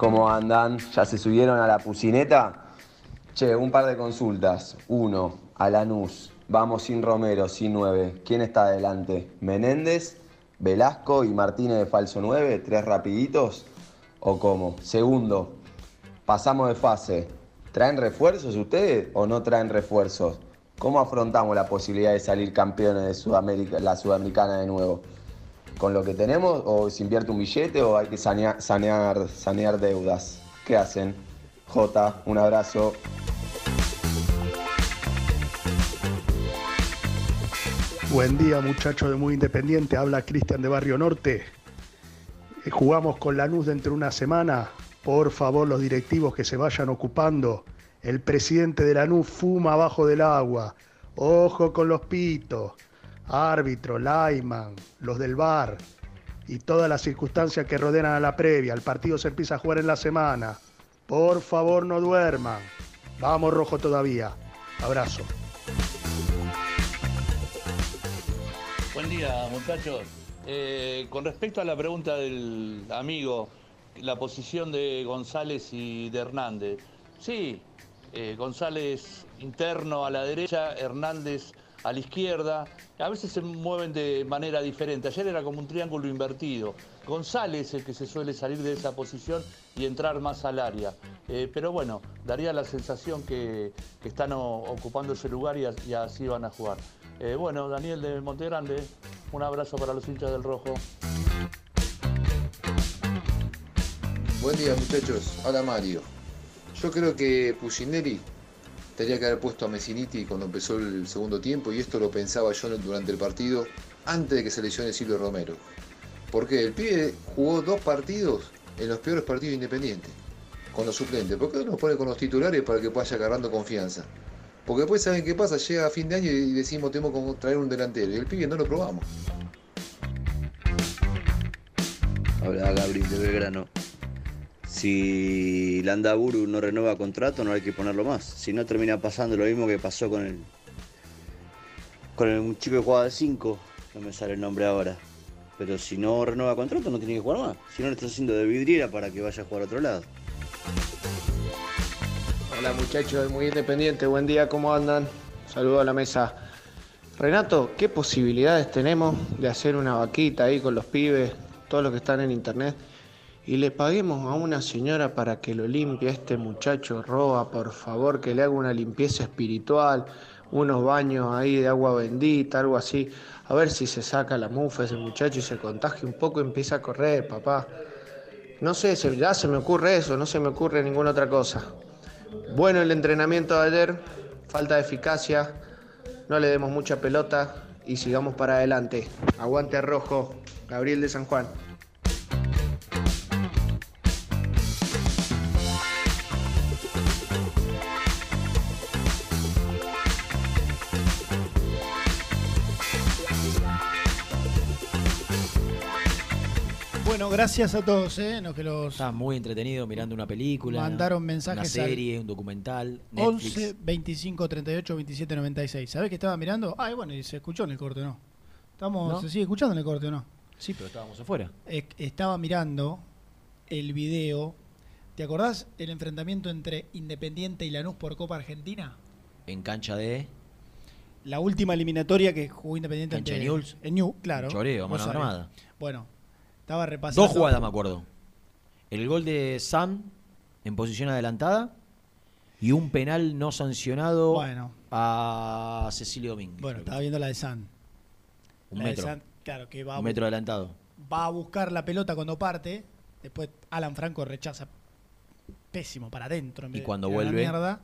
¿Cómo andan? ¿Ya se subieron a la pucineta? Che, un par de consultas. Uno, a Lanús. Vamos sin Romero, sin 9. ¿Quién está adelante? ¿Menéndez, Velasco y Martínez de falso 9? ¿Tres rapiditos? ¿O cómo? Segundo, pasamos de fase. ¿Traen refuerzos ustedes o no traen refuerzos? ¿Cómo afrontamos la posibilidad de salir campeones de Sudamérica, la Sudamericana de nuevo? ¿Con lo que tenemos o se invierte un billete o hay que sanear, sanear, deudas? ¿Qué hacen? J, un abrazo. Buen día, muchachos de Muy Independiente. Habla Cristian de Barrio Norte. Eh, Jugamos con Lanús dentro de una semana. Por favor, los directivos que se vayan ocupando. El presidente de Lanús fuma abajo del agua. Ojo con los pitos. Árbitro, Lyman, los del bar y todas las circunstancias que rodean a la previa. El partido se empieza a jugar en la semana. Por favor, no duerman. Vamos rojo todavía. Abrazo. Buen día, muchachos. Eh, con respecto a la pregunta del amigo, la posición de González y de Hernández. Sí, eh, González interno a la derecha, Hernández a la izquierda. A veces se mueven de manera diferente. Ayer era como un triángulo invertido. González es el que se suele salir de esa posición y entrar más al área. Eh, pero bueno, daría la sensación que, que están ocupando ese lugar y así van a jugar. Eh, bueno, Daniel de Montegrande, un abrazo para los hinchas del Rojo. Buen día muchachos, hola Mario. Yo creo que Pusineri tenía que haber puesto a Messiniti cuando empezó el segundo tiempo y esto lo pensaba yo durante el partido antes de que se lesione Silvio Romero. Porque el pibe jugó dos partidos en los peores partidos independientes con los suplentes. ¿Por qué no los pone con los titulares para que vaya agarrando confianza? Porque después saben qué pasa, llega a fin de año y decimos tenemos que traer un delantero y el pibe no lo probamos. Habla Gabriel de Belgrano. Si Landaburu no renueva contrato, no hay que ponerlo más. Si no, termina pasando lo mismo que pasó con el. con el chico que jugaba de 5. No me sale el nombre ahora. Pero si no renueva contrato, no tiene que jugar más. Si no, le está haciendo de vidriera para que vaya a jugar a otro lado. Hola muchachos Muy Independiente, buen día, ¿cómo andan? Saludo a la mesa. Renato, ¿qué posibilidades tenemos de hacer una vaquita ahí con los pibes, todos los que están en internet, y le paguemos a una señora para que lo limpie a este muchacho Roa, por favor, que le haga una limpieza espiritual, unos baños ahí de agua bendita, algo así, a ver si se saca la mufa ese muchacho y se contagia un poco y empieza a correr, papá. No sé, ya se me ocurre eso, no se me ocurre ninguna otra cosa. Bueno el entrenamiento de ayer, falta de eficacia, no le demos mucha pelota y sigamos para adelante. Aguante rojo, Gabriel de San Juan. Bueno, gracias a todos, ¿eh? Los que los Estaba muy entretenido mirando una película. Mandaron mensajes Una al serie, un documental. Netflix. 11 25 38 27 96. ¿Sabés que estaba mirando? Ah, y bueno, y se escuchó en el corte, ¿no? Estamos, ¿No? ¿Se sigue escuchando en el corte o no? Sí, pero estábamos afuera. Eh, estaba mirando el video. ¿Te acordás el enfrentamiento entre Independiente y Lanús por Copa Argentina? En cancha de. La última eliminatoria que jugó Independiente Cancha ante de. En New, claro. Choreo, mano armada. Bueno, estaba repasando. Dos jugadas me acuerdo. El gol de Sam en posición adelantada y un penal no sancionado Bueno. a Cecilio Domínguez. Bueno, estaba viendo la de San. Un La de metro. San, claro, que va Un metro adelantado. va a buscar la pelota cuando parte. Después Alan Franco rechaza pésimo para adentro. en Y vez de cuando tirar la vuelve- mierda,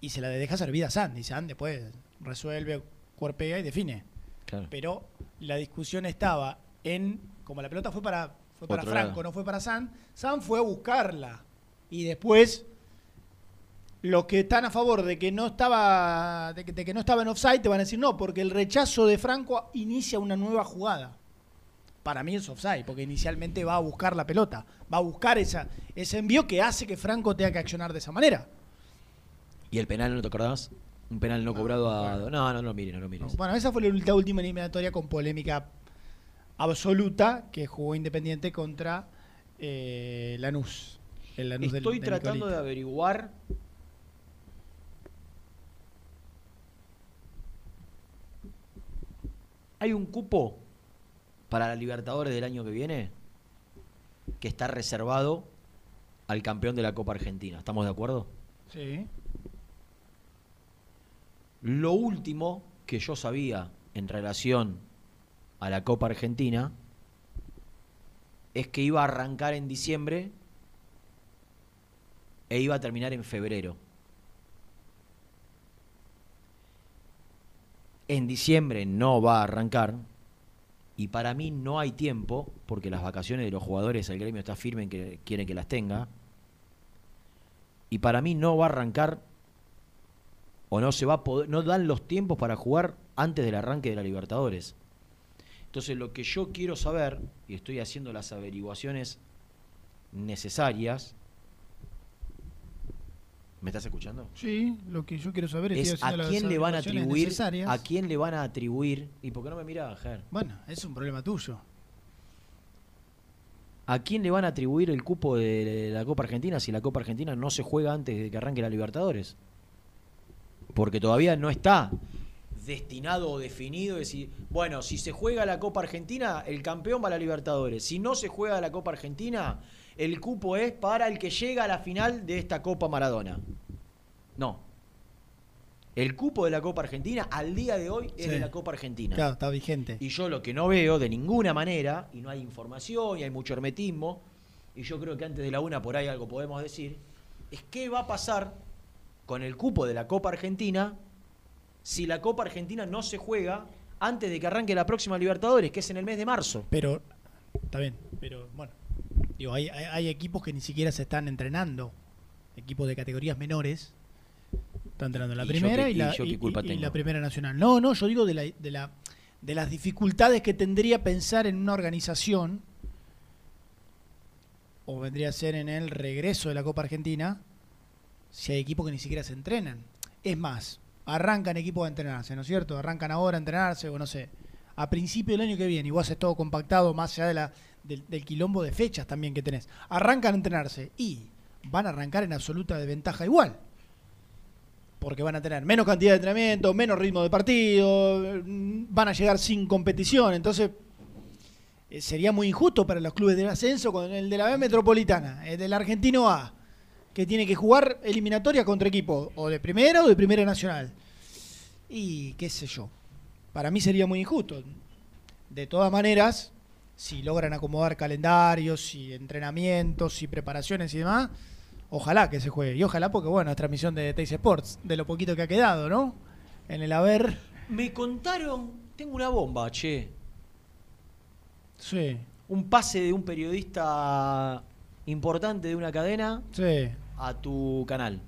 y se la deja servida a San. Y San después resuelve, cuerpea y define. Claro. Pero la discusión estaba en. Como la pelota fue para, fue para Otro Franco, lado. no fue para San. San fue a buscarla. Y después los que están a favor de que no estaba de que, de que no estaba en offside te van a decir no, porque el rechazo de Franco inicia una nueva jugada. Para mí es offside, porque inicialmente va a buscar la pelota, va a buscar esa, ese envío que hace que Franco tenga que accionar de esa manera. ¿Y el penal no te acordás? Un penal no cobrado a. No, no, no lo mires, no lo mires. Bueno, esa fue la última eliminatoria con polémica absoluta que jugó Independiente contra eh, Lanús. El Lanús del- Estoy de tratando Nicolita. de averiguar. Hay un cupo para la Libertadores del año que viene que está reservado al campeón de la Copa Argentina. ¿Estamos de acuerdo? Sí. Lo último que yo sabía en relación a la Copa Argentina es que iba a arrancar en diciembre e iba a terminar en febrero. En diciembre no va a arrancar y para mí no hay tiempo porque las vacaciones de los jugadores el gremio está firme en que quiere que las tenga y para mí no va a arrancar o no se va a poder, no dan los tiempos para jugar antes del arranque de la Libertadores. Entonces lo que yo quiero saber, y estoy haciendo las averiguaciones necesarias, ¿me estás escuchando? Sí, lo que yo quiero saber es, a quién le van a atribuir, necesarias. a quién le van a atribuir, y por qué no me mirás, Ger, Bueno, es un problema tuyo. ¿a quién le van a atribuir el cupo de la Copa Argentina si la Copa Argentina no se juega antes de que arranque la Libertadores? Porque todavía no está destinado o definido decir, bueno, si se juega la Copa Argentina, el campeón va a la Libertadores. Si no se juega la Copa Argentina, el cupo es para el que llega a la final de esta Copa Maradona. No. El cupo de la Copa Argentina al día de hoy es Sí. de la Copa Argentina. Claro, está vigente. Y yo lo que no veo de ninguna manera, y no hay información y hay mucho hermetismo, y yo creo que antes de la una por ahí algo podemos decir, es qué va a pasar con el cupo de la Copa Argentina si la Copa Argentina no se juega antes de que arranque la próxima Libertadores, que es en el mes de marzo. Pero, está bien, pero bueno. Digo, hay, hay, hay equipos que ni siquiera se están entrenando. Equipos de categorías menores. Están entrenando la ¿Y yo primera y, y la, yo qué y- culpa y- y tengo? la primera nacional. No, no, yo digo de, la, de, la, de las dificultades que tendría pensar en una organización, o vendría a ser en el regreso de la Copa Argentina, si hay equipos que ni siquiera se entrenan. Es más, arrancan equipos a entrenarse, ¿no es cierto? Arrancan ahora a entrenarse, o no sé, a principio del año que viene, y vos haces todo compactado, más allá de la, del, quilombo de fechas también que tenés. Arrancan a entrenarse y van a arrancar en absoluta desventaja igual. Porque van a tener menos cantidad de entrenamiento, menos ritmo de partido, mm, van a llegar sin competición. Entonces, eh, sería muy injusto para los clubes del ascenso con el de la B Metropolitana, el del Argentino A, que tiene que jugar eliminatoria contra equipos o de primera o de primera nacional. Y qué sé yo. Para mí sería muy injusto. De todas maneras, si logran acomodar calendarios y entrenamientos y preparaciones y demás, ojalá que se juegue. Y ojalá porque, bueno, es transmisión de Teis Sports, de lo poquito que ha quedado, ¿no? En el haber. Me contaron, tengo una bomba, che. Sí. Un pase de un periodista importante de una cadena Sí. A tu canal.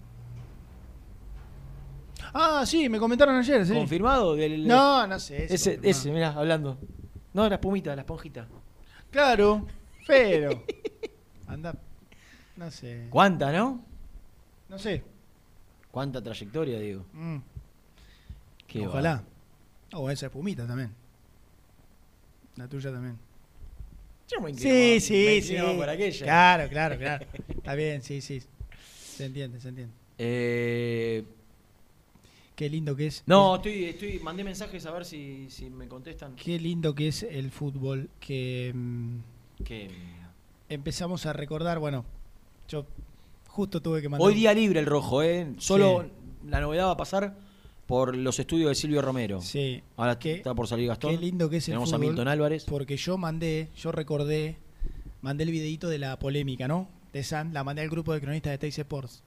Ah, sí, me comentaron ayer, sí. ¿Confirmado? Del- No, no sé. ese Ese, ese, mirá, hablando. No, la espumita, la esponjita. Claro, pero. Anda. No sé. ¿Cuánta, no? No sé. ¿Cuánta trayectoria, digo? Mm. Qué Ojalá. O esa espumita también. La tuya también. Yo me Sí, sí, me sí. por aquella. Claro, claro, claro. Está bien, sí, sí. Se entiende, se entiende. Eh, Qué lindo que es. no, estoy, estoy, mandé mensajes a ver si, si me contestan. Qué lindo que es el fútbol. Que mm, Que empezamos a recordar, bueno, yo justo tuve que mandar. hoy día libre el rojo, ¿eh? Solo Sí. la novedad va a pasar por los estudios de Silvio Romero. Sí. Ahora Qué- está por salir Gastón. Qué lindo que es el Tenemos a Milton Álvarez. Porque yo mandé, yo recordé, mandé el videito de la polémica, ¿no? De San, la mandé al grupo de cronistas de Teis Sports.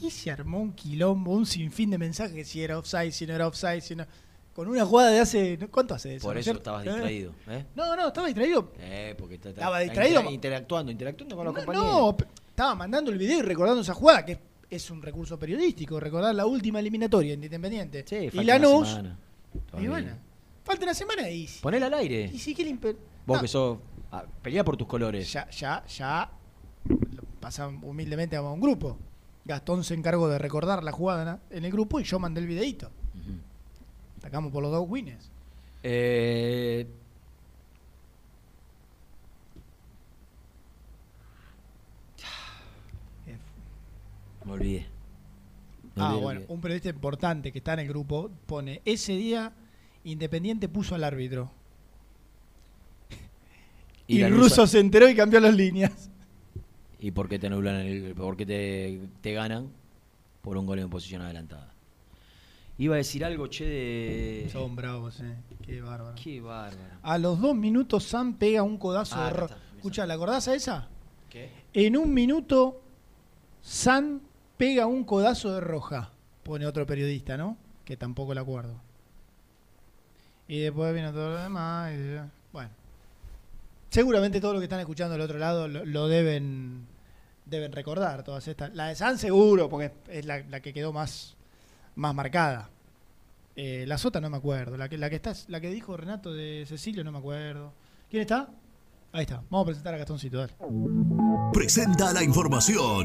Y se armó un quilombo, un sinfín de mensajes, si era offside, si no era offside, si no... Con una jugada de hace... ¿Cuánto hace de eso? Por eso estabas ¿Eh? distraído. ¿eh? No, no, estaba distraído. Eh, porque está, Estaba distraído. inter- interactuando, interactuando con los No, compañeros. no, estaba mandando el video y recordando esa jugada, que es un recurso periodístico, recordar la última eliminatoria en Independiente. y falta Lanús. una semana. Y bueno, falta una semana y. Ponela al aire. Y si pe- Vos que sos. ah, pelea por tus colores. Ya, ya, ya. Lo Pasan humildemente a un grupo. Gastón se encargó de recordar la jugada en el grupo y yo mandé el videito. Atacamos por los dos wins. Eh, me olvidé. Me Ah, olvidé, bueno, olvidé. un periodista importante que está en el grupo pone, ese día Independiente puso al árbitro. Y, la el ruso se enteró y cambió las líneas. ¿Y por qué te anulan el, por qué te, te ganan? Por un gol en posición adelantada. Iba a decir algo, che, de. Son bravos, eh. Qué bárbaro. Qué bárbaro. A los dos minutos Sam pega un codazo Ah, de acá Ro- está, Escucha, ¿la acordás a esa? ¿Qué? En un minuto Sam pega un codazo de roja. Pone otro periodista, ¿no? Que tampoco la acuerdo. Y después viene todo lo demás. y- bueno. Seguramente todos los que están escuchando del otro lado lo, deben deben recordar todas estas. La de San seguro, porque es la, que quedó más, más marcada. Eh, la Sota no me acuerdo. La que, la que la que dijo Renato de Cecilio no me acuerdo. ¿Quién está? Ahí está. Vamos a presentar a Gastoncito, dale. Presenta la información.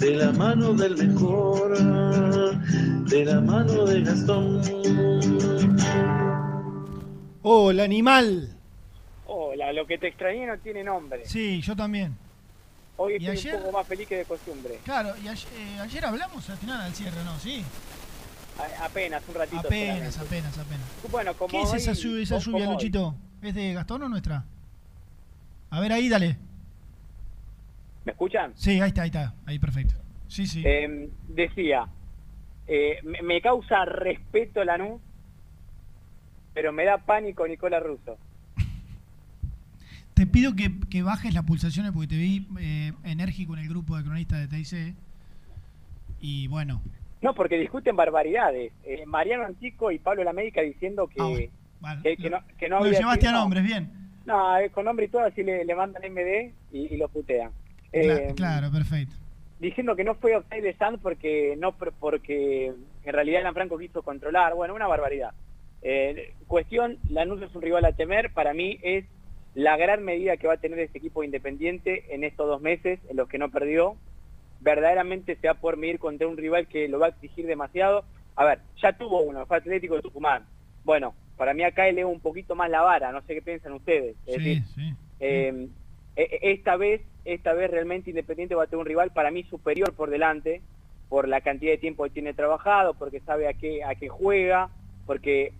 de la mano del mejor, de la mano de Gastón. Hola, animal. Hola, lo que te extrañé no tiene nombre. Sí, yo también. Hoy ¿Y estoy ayer? un poco más feliz que de costumbre. Claro, y ayer, eh, ayer hablamos al final al cierre, ¿no? Sí. A- apenas, un ratito. Apenas, solamente. apenas, apenas. Bueno, como ¿Qué es hoy- esa, su- esa lluvia, hoy. Luchito? ¿Es de Gastón o nuestra? A ver, ahí, dale. ¿Me escuchan? Sí, ahí está, ahí está. Ahí, perfecto. Sí, sí. Eh, decía, eh, me, me causa respeto Lanús, pero me da pánico Nicola Russo. Te pido que, que bajes las pulsaciones porque te vi eh, enérgico en el grupo de cronistas de TIC. Y bueno, No, porque discuten barbaridades. Eh, Mariano Antico y Pablo Lamérica diciendo que, que, que no, que no lo había llevaste a sido- nombres, bien. No, eh, con nombre y todo así le, le mandan MD y, y lo putean. Eh, claro, perfecto. diciendo que no fue offside de Sanz porque no por- porque en realidad Alan Franco quiso controlar, bueno, una barbaridad. Eh, cuestión, Lanús es un rival a temer, para mí es la gran medida que va a tener este equipo independiente en estos dos meses, en los que no perdió, verdaderamente se va a poder medir contra un rival que lo va a exigir demasiado. A ver, ya tuvo uno, fue Atlético de Tucumán. Bueno, para mí acá eleva un poquito más la vara, no sé qué piensan ustedes. Es Sí, decir, sí. eh, e- e- esta vez, esta vez realmente Independiente va a tener un rival para mí superior por delante, por la cantidad de tiempo que tiene trabajado, porque sabe a qué, a qué juega, porque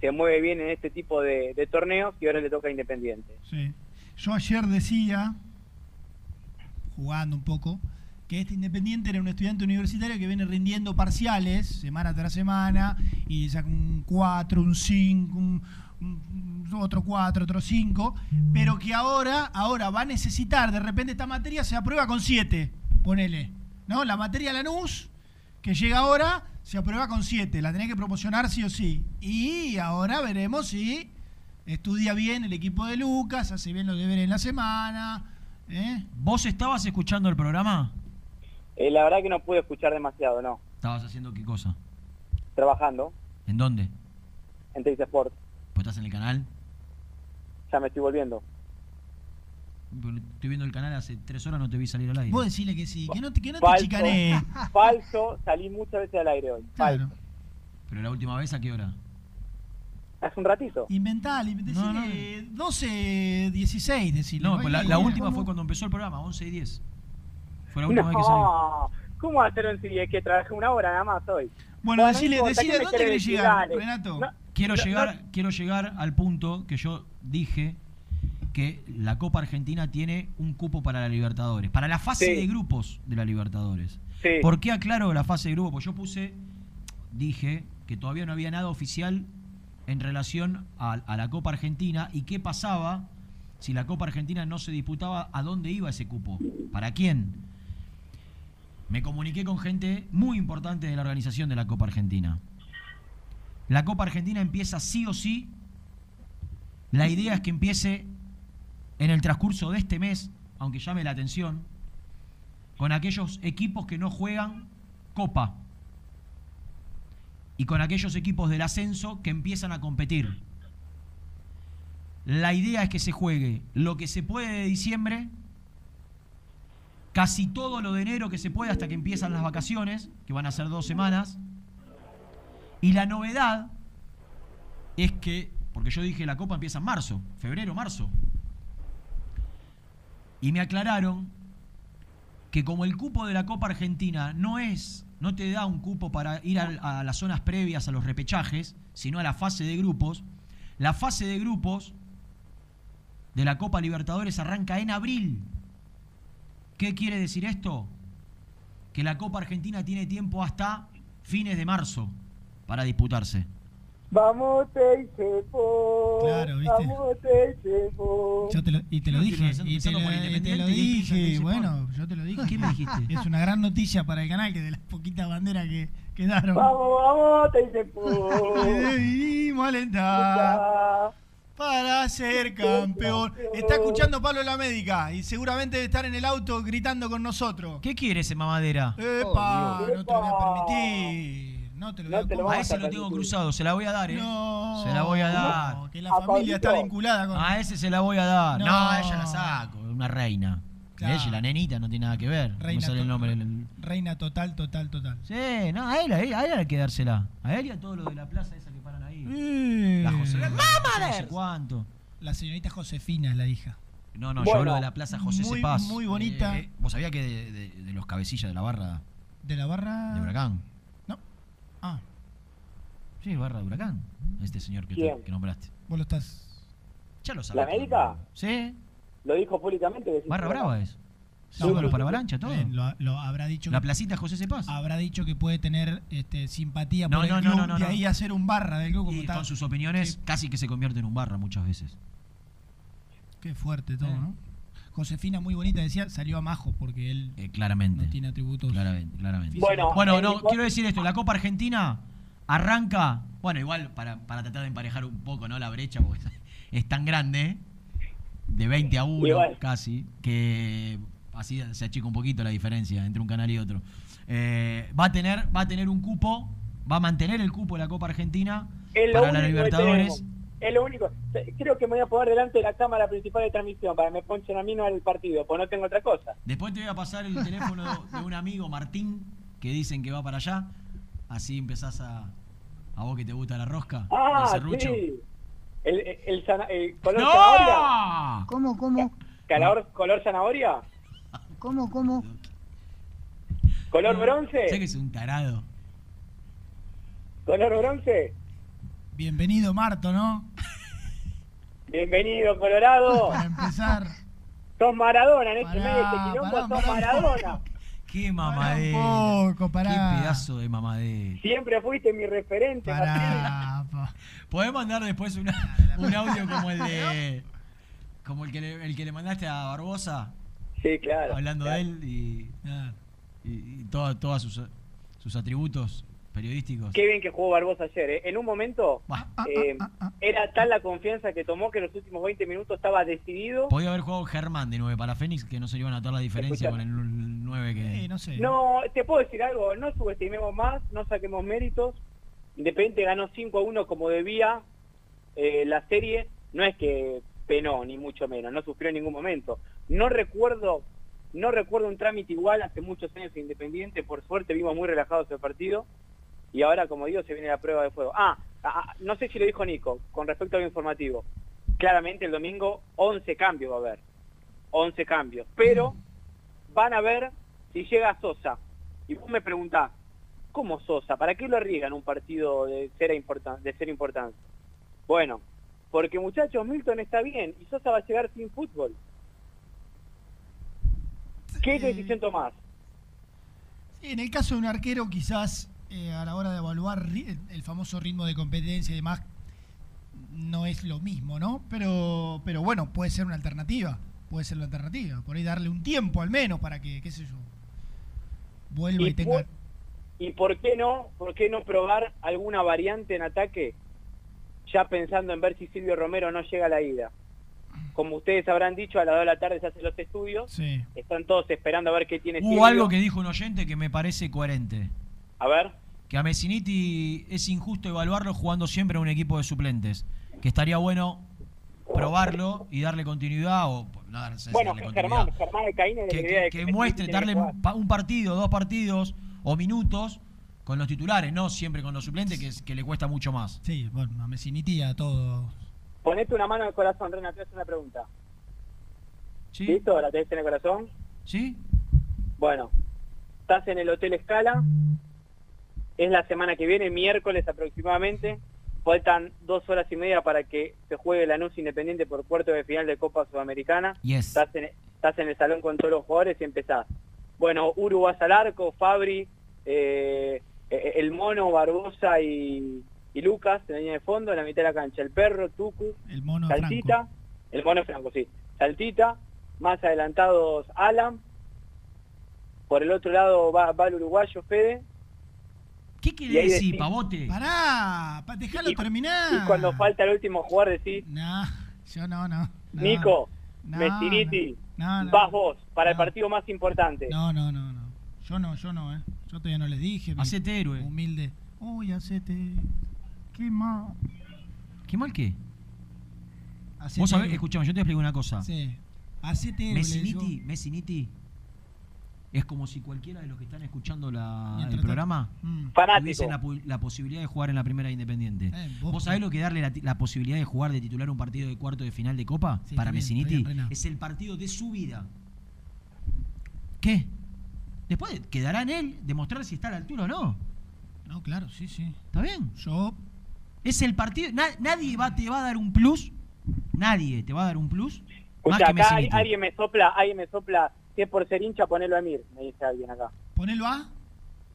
se mueve bien en este tipo de, torneos y ahora le toca a Independiente. Sí. Yo ayer decía, jugando un poco, que este Independiente era un estudiante universitario que viene rindiendo parciales semana tras semana y saca un 4, un 5, un, un- otro 4, otro 5, pero que ahora, ahora va a necesitar, de repente esta materia se aprueba con 7, ponele. ¿No? La materia Lanús, que llega ahora, se aprueba con 7, la tenés que promocionar sí o sí. Y ahora veremos si estudia bien el equipo de Lucas, hace bien los deberes en la semana. ¿eh? ¿Vos estabas escuchando el programa? Eh, la verdad que no pude escuchar demasiado, no. ¿Estabas haciendo qué cosa? Trabajando ¿En dónde? en Teis Sport, ¿Pues estás en el canal? ya me estoy volviendo. Estoy viendo el canal hace tres horas, no te vi salir al aire. Vos decirle que sí, que no te, que no te Falso, chicanee. falso, salí muchas veces al aire hoy. Falso. ¿Pero la última vez a qué hora? Hace un ratito. Inventale, decile 12, 16, decirle. No, pues la, última ¿cómo? fue cuando empezó el programa, 11 y 10. Fue la última vez que salió. No, ¿cómo va a ser un CD que trabajé una hora nada más hoy? Bueno, no decile, importa, decile ¿qué me dónde querés llegar. Renato. No, Quiero llegar, quiero llegar al punto que yo dije que la Copa Argentina tiene un cupo para la Libertadores, para la fase Sí. de grupos de la Libertadores. Sí. ¿Por qué aclaro la fase de grupos? Pues yo puse, dije que todavía no había nada oficial en relación a, a la Copa Argentina y qué pasaba si la Copa Argentina no se disputaba, a dónde iba ese cupo, para quién. Me comuniqué con gente muy importante de la organización de la Copa Argentina. La Copa Argentina empieza sí o sí. La idea es que empiece en el transcurso de este mes, aunque llame la atención, con aquellos equipos que no juegan Copa y con aquellos equipos del ascenso que empiezan a competir. La idea es que se juegue lo que se puede de diciembre, casi todo lo de enero que se puede hasta que empiezan las vacaciones, que van a ser dos semanas. Y la novedad es que, porque yo dije la Copa empieza en marzo, febrero, marzo. Y me aclararon que como el cupo de la Copa Argentina no es, no te da un cupo para ir a, a las zonas previas a los repechajes, sino a la fase de grupos, la fase de grupos de la Copa Libertadores arranca en abril. ¿Qué quiere decir esto? Que la Copa Argentina tiene tiempo hasta fines de marzo para disputarse. Vamos, Teisepo. Claro, ¿viste? Vamos, Teisepo. Yo te lo, y te lo dije, y te lo, y te lo dije, bueno, yo te lo dije. ¿Qué me dijiste? Es una gran noticia para el canal que de las poquitas banderas que quedaron. Vamos, vamos, Teisepo. Debimos alentar para ser campeón. Está escuchando Pablo la médica y seguramente debe estar en el auto gritando con nosotros. ¿Qué quiere ese mamadera? ¡Epa! no te lo voy a permitir. No te lo voy a te lo A ese lo tengo cruzado, se la voy a dar, ¿eh? No, se la voy a dar. no, que la A familia está vinculada con. A ese se la voy a dar. No, No. a ella la saco, una reina. Claro. Ella, la nenita, no tiene nada que ver. No Reina sale el nombre. Reina total, total, total. Sí, no, a él, a él, a él hay que dársela. A él y a todos los de la plaza esa que paran ahí. Eh, La José. No sé cuánto. La señorita Josefina es la hija. No, no, yo hablo de la plaza José muy- Cepaz. muy bonita. Eh, ¿Vos sabías que de, de- de los cabecillas de la barra ¿De la barra? de Huracán? Ah, Sí, barra de Huracán. Este señor que, te- ¿Quién? que nombraste. vos lo estás. Ya lo ¿La sabés. médica? Sí, Lo dijo públicamente. que sí, barra sí, brava es. No, pero- para avalancha, todo. Bien, lo, lo habrá dicho. La que- placita José Cepaz. habrá dicho que puede tener este, simpatía No, por no, el no, club no, no, de no. ahí hacer un barra del club como Y está. con sus opiniones casi que se convierte en un barra muchas veces. Qué fuerte todo, Eh. ¿no? Josefina, muy bonita, decía, salió a Majo porque él Eh, claramente. no tiene atributos. Claramente, claramente. Bueno, Bueno, eh, no, igual- quiero decir esto, la Copa Argentina arranca, bueno, igual para, para tratar de emparejar un poco, ¿no? La brecha, porque es tan grande, de 20 a 1 Igual. casi, que así se achica un poquito la diferencia entre un canal y otro. Eh, va a tener, va a tener un cupo, va a mantener el cupo de la Copa Argentina para la Libertadores. Es lo único. Creo que me voy a poner delante de la cámara principal de transmisión para que me ponchen a mí no al partido, pues no tengo otra cosa. Después te voy a pasar el teléfono de un amigo, Martín, que dicen que va para allá. Así empezás a. A vos que te gusta la rosca. Ah, el serrucho. sí. El, el, el zana- el color ¡No! zanahoria. ¿Cómo, cómo? Calor, ¿Color zanahoria? ¿Cómo, cómo? ¿Color bronce? Sé que es un tarado. ¿Color bronce? Bienvenido, Marto, ¿no? Bienvenido, Colorado. Para empezar. Sos Maradona en este medio de este quilombo, sos Maradona. Qué mamadera. un poco, pará. Qué pedazo de mamadera. Siempre fuiste mi referente. Pará, pa. Podés mandar después una- un audio como el de. Como el que le, el que le mandaste a Barbosa, Sí, claro. hablando claro. de él y. Y, y toda- todas sus, sus atributos periodísticos. Qué bien que jugó Barbosa ayer. ¿eh? En un momento Bah, eh, era tal la confianza que tomó que en los últimos 20 minutos estaba decidido. Podía haber jugado Germán de 9 para Fénix, que no se le iban a notar la diferencia con el 9 que. Eh, no sé. No, te puedo decir algo, no subestimemos más, no saquemos méritos. Independiente ganó 5 a 1 como debía eh, la serie. No es que penó, ni mucho menos, no sufrió en ningún momento. No recuerdo no recuerdo un trámite igual hace muchos años en Independiente. Por suerte vimos muy relajados el partido. Y ahora, como digo, se viene la prueba de fuego. Ah, ah, no sé si lo dijo Nico, con respecto a lo informativo. Claramente el domingo 11 cambios va a haber. 11 cambios. Pero van a ver si llega Sosa. Y vos me preguntás, ¿cómo Sosa? ¿Para qué lo arriesgan un partido de ser, importan de ser importancia? Bueno, Porque muchachos, Milton está bien y Sosa va a llegar sin fútbol. ¿Qué decisión tomás? Sí, en el caso de un arquero, quizás eh, a la hora de evaluar ri- el, famoso ritmo de competencia y demás, no es lo mismo, ¿no? Pero, pero bueno, puede ser una alternativa. Puede ser una alternativa. Por ahí darle un tiempo al menos para que, qué sé yo, vuelva y, Y tenga. ¿Y por qué no? ¿Por qué no probar alguna variante en ataque? Ya pensando en ver si Silvio Romero no llega a la ida. Como ustedes habrán dicho, a las 2 de la tarde se hacen los estudios. Sí. Están todos esperando a ver qué tiene Silvio. Hubo algo que dijo un oyente que me parece coherente. A ver. Que a Messiniti es injusto evaluarlo jugando siempre a un equipo de suplentes. Que estaría bueno probarlo y darle continuidad o no darse- Bueno, darle Germán, continuidad. Germán de Caín es de que, que- que muestre, darle un pa- un partido, dos partidos o minutos con los titulares, no siempre con los suplentes, que, es- que le cuesta mucho más. Sí, bueno, a Messiniti a todos. Ponete una mano en el corazón, Renato, te voy a hacer una pregunta. ¿Sí? ¿Listo? ¿La tenés en el corazón? ¿Sí? Bueno, estás en el Hotel Escala. Es la semana que viene, miércoles aproximadamente. Faltan dos horas y media para que se juegue la NUS Independiente por cuarto de final de Copa Sudamericana. Yes. Estás en, estás en el salón con todos los jugadores y empezás. Bueno, Uru vas al arco, Fabri, eh, eh, el Mono, Barbosa y, y Lucas en la línea de fondo, en la mitad de la cancha. El Perro, Tucu, El mono Saltita, el Mono Franco, sí. Saltita, más adelantados Alan. Por el otro lado va, va el uruguayo Fede. ¿Qué Y quiere decir, decís- pavote? Pará, pa, dejalo terminar. Y cuando falta el último jugador decís, No, yo no, no. no. Nico, No, no. vas vos para el partido más importante. No, no, no, no. Yo no, yo no, ¿eh? Yo todavía no les dije. mi Hacete héroe. Humilde. Uy, hacete. Qué mal. ¿Qué mal qué? Hacete Vos sabés, escuchame, yo te explico una cosa. Sí. Hacete héroe, Messiniti. Messiniti es como si cualquiera de los que están escuchando la- el programa Mm. Fanático. tuviese la, posibilidad de jugar en la primera Independiente. Eh, vos, vos- sabés lo que darle la, posibilidad de jugar de titular un partido de cuarto de final de Copa Sí, para Messiniti? es el partido de su vida. ¿Qué? Después quedará en él demostrar si está a la altura o no. No, claro, sí, sí. ¿Está bien? Yo. Es el partido. na- nadie va, te va a dar un plus. Nadie te va a dar un plus. Escucha, acá alguien me sopla, alguien me sopla, si es por ser hincha, ponelo a Emir, me dice alguien acá. Ponelo a.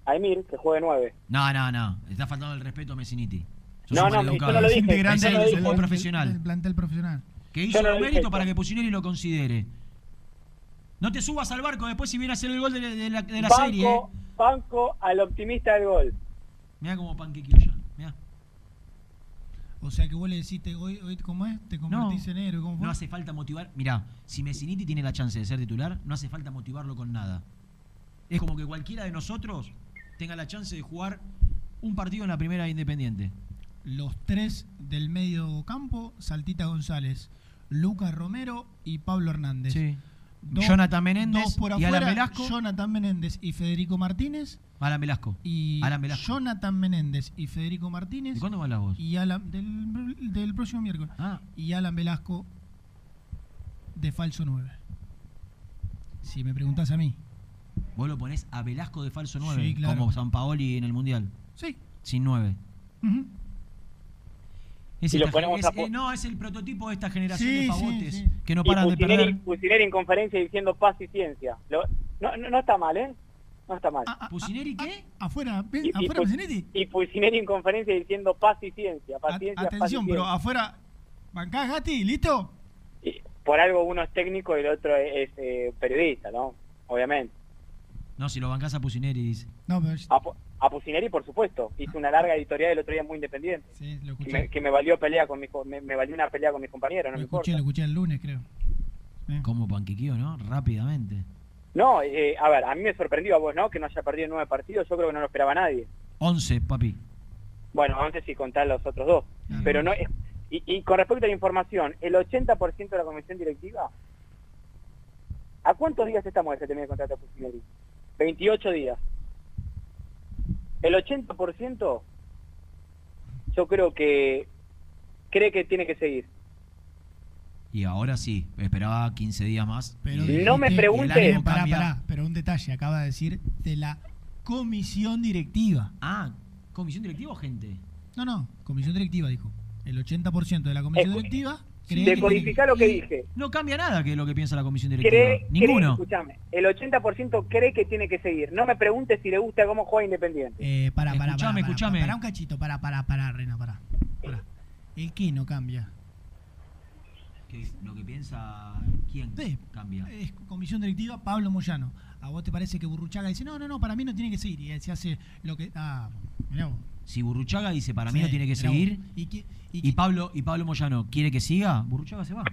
A Emir, que juegue nueve. No, no, no. Está faltando el respeto a Messiniti. Sos No, un no, yo no lo dije, integrante Es yo el, no lo el dije. jugador del- profesional. Del plantel profesional. Que hizo no méritos eso. para que Pusineri lo considere. No te subas al barco después si viene a hacer el gol de, de la, de la banco, serie. ¿eh? banco al optimista del gol. Mirá cómo panquequeó ya. Mirá. O sea que vos le decís, hoy, hoy, ¿cómo es? Te No, convertís en héroe. ¿cómo fue? no hace falta motivar. Mirá, si Messiniti tiene la chance de ser titular, no hace falta motivarlo con nada. Es como que cualquiera de nosotros tenga la chance de jugar un partido en la primera Independiente. Los tres del medio campo, Saltita González, Lucas Romero y Pablo Hernández. Sí. Dos- Jonathan Menéndez dos por y Alan Velasco. Jonathan Menéndez y Federico Martínez. Alan Velasco. Y Alan Velasco. Jonathan Menéndez y Federico Martínez. ¿De cuándo me hablas vos? Y Alan, del, del próximo miércoles. Ah. Y Alan Velasco de falso 9. Si me preguntás a mí. Vos lo ponés a Velasco de falso 9, Sí, claro. como San Paoli en el Mundial. Sí. Sin 9. Ujú. Es Y lo ponemos es- a eh, no, es el prototipo de esta generación Sí, de sí, pavotes sí. que no Y paran de perder. Pusineri en conferencia diciendo paz y ciencia. Lo- no, no, no está mal, ¿eh? No está mal. Ah, ¿Pusineri qué? Afuera, ¿ves? Y- y afuera Pus- Messiniti. Y Pusineri en conferencia diciendo paz y ciencia. A- Paciencia, paz y Atención, pero ciencia. afuera. ¿Bancás, Gati? ¿Listo? Y por algo uno es técnico y el otro es, eh, periodista, ¿no? Obviamente. No, si lo bancás a Pusineri, dice. No, pero. A, a Pusineri, por supuesto. Hizo una larga editorial el otro día muy independiente. Sí, lo Que escuché. me, que me valió pelea con me, me valió una pelea con mis compañeros, no Lo me escuché, importa. lo escuché el lunes, creo. Como panquequeo, ¿no? Rápidamente. No, eh, a ver, a mí me sorprendió a vos, ¿no? Que no haya perdido nueve partidos. Yo creo que no lo esperaba nadie. 11, papi. Bueno, antes sí contar los otros dos. Ah. Pero no es... Y, y con respecto a la información, el 80% de la comisión directiva, ¿a cuántos días estamos de que termine el contrato de Pusineri? 28 días. El 80% yo creo que cree que tiene que seguir. Y ahora sí, esperaba 15 días más. Pero Y- No me ánimo- Pará, pará, pero un detalle, acaba de decir de la comisión directiva. Ah, ¿comisión directiva o gente? No, no, comisión directiva dijo. el 80% de la comisión Escu- directiva Decodificar lo que dije. No cambia nada que lo que piensa la comisión directiva. Cree, Ninguno. escuchame, el 80% cree que tiene que seguir. No me preguntes si le gusta cómo juega Independiente. Eh, para, para, Escuchame, para, escuchame. Para un cachito, para, para, para, Rena, para. para. ¿El qué no cambia? Que lo que piensa quién Sí. cambia. Es comisión directiva Pablo Moyano. ¿A vos te parece que Burruchaga dice, no, no, no, para mí no tiene que seguir? Y se hace lo que... Ah, mirá vos. Si Burruchaga dice para mí Sí, no tiene que seguir vos. ¿Y, qué- y, Pablo y Pablo Moyano quiere que siga, Burruchaga se va.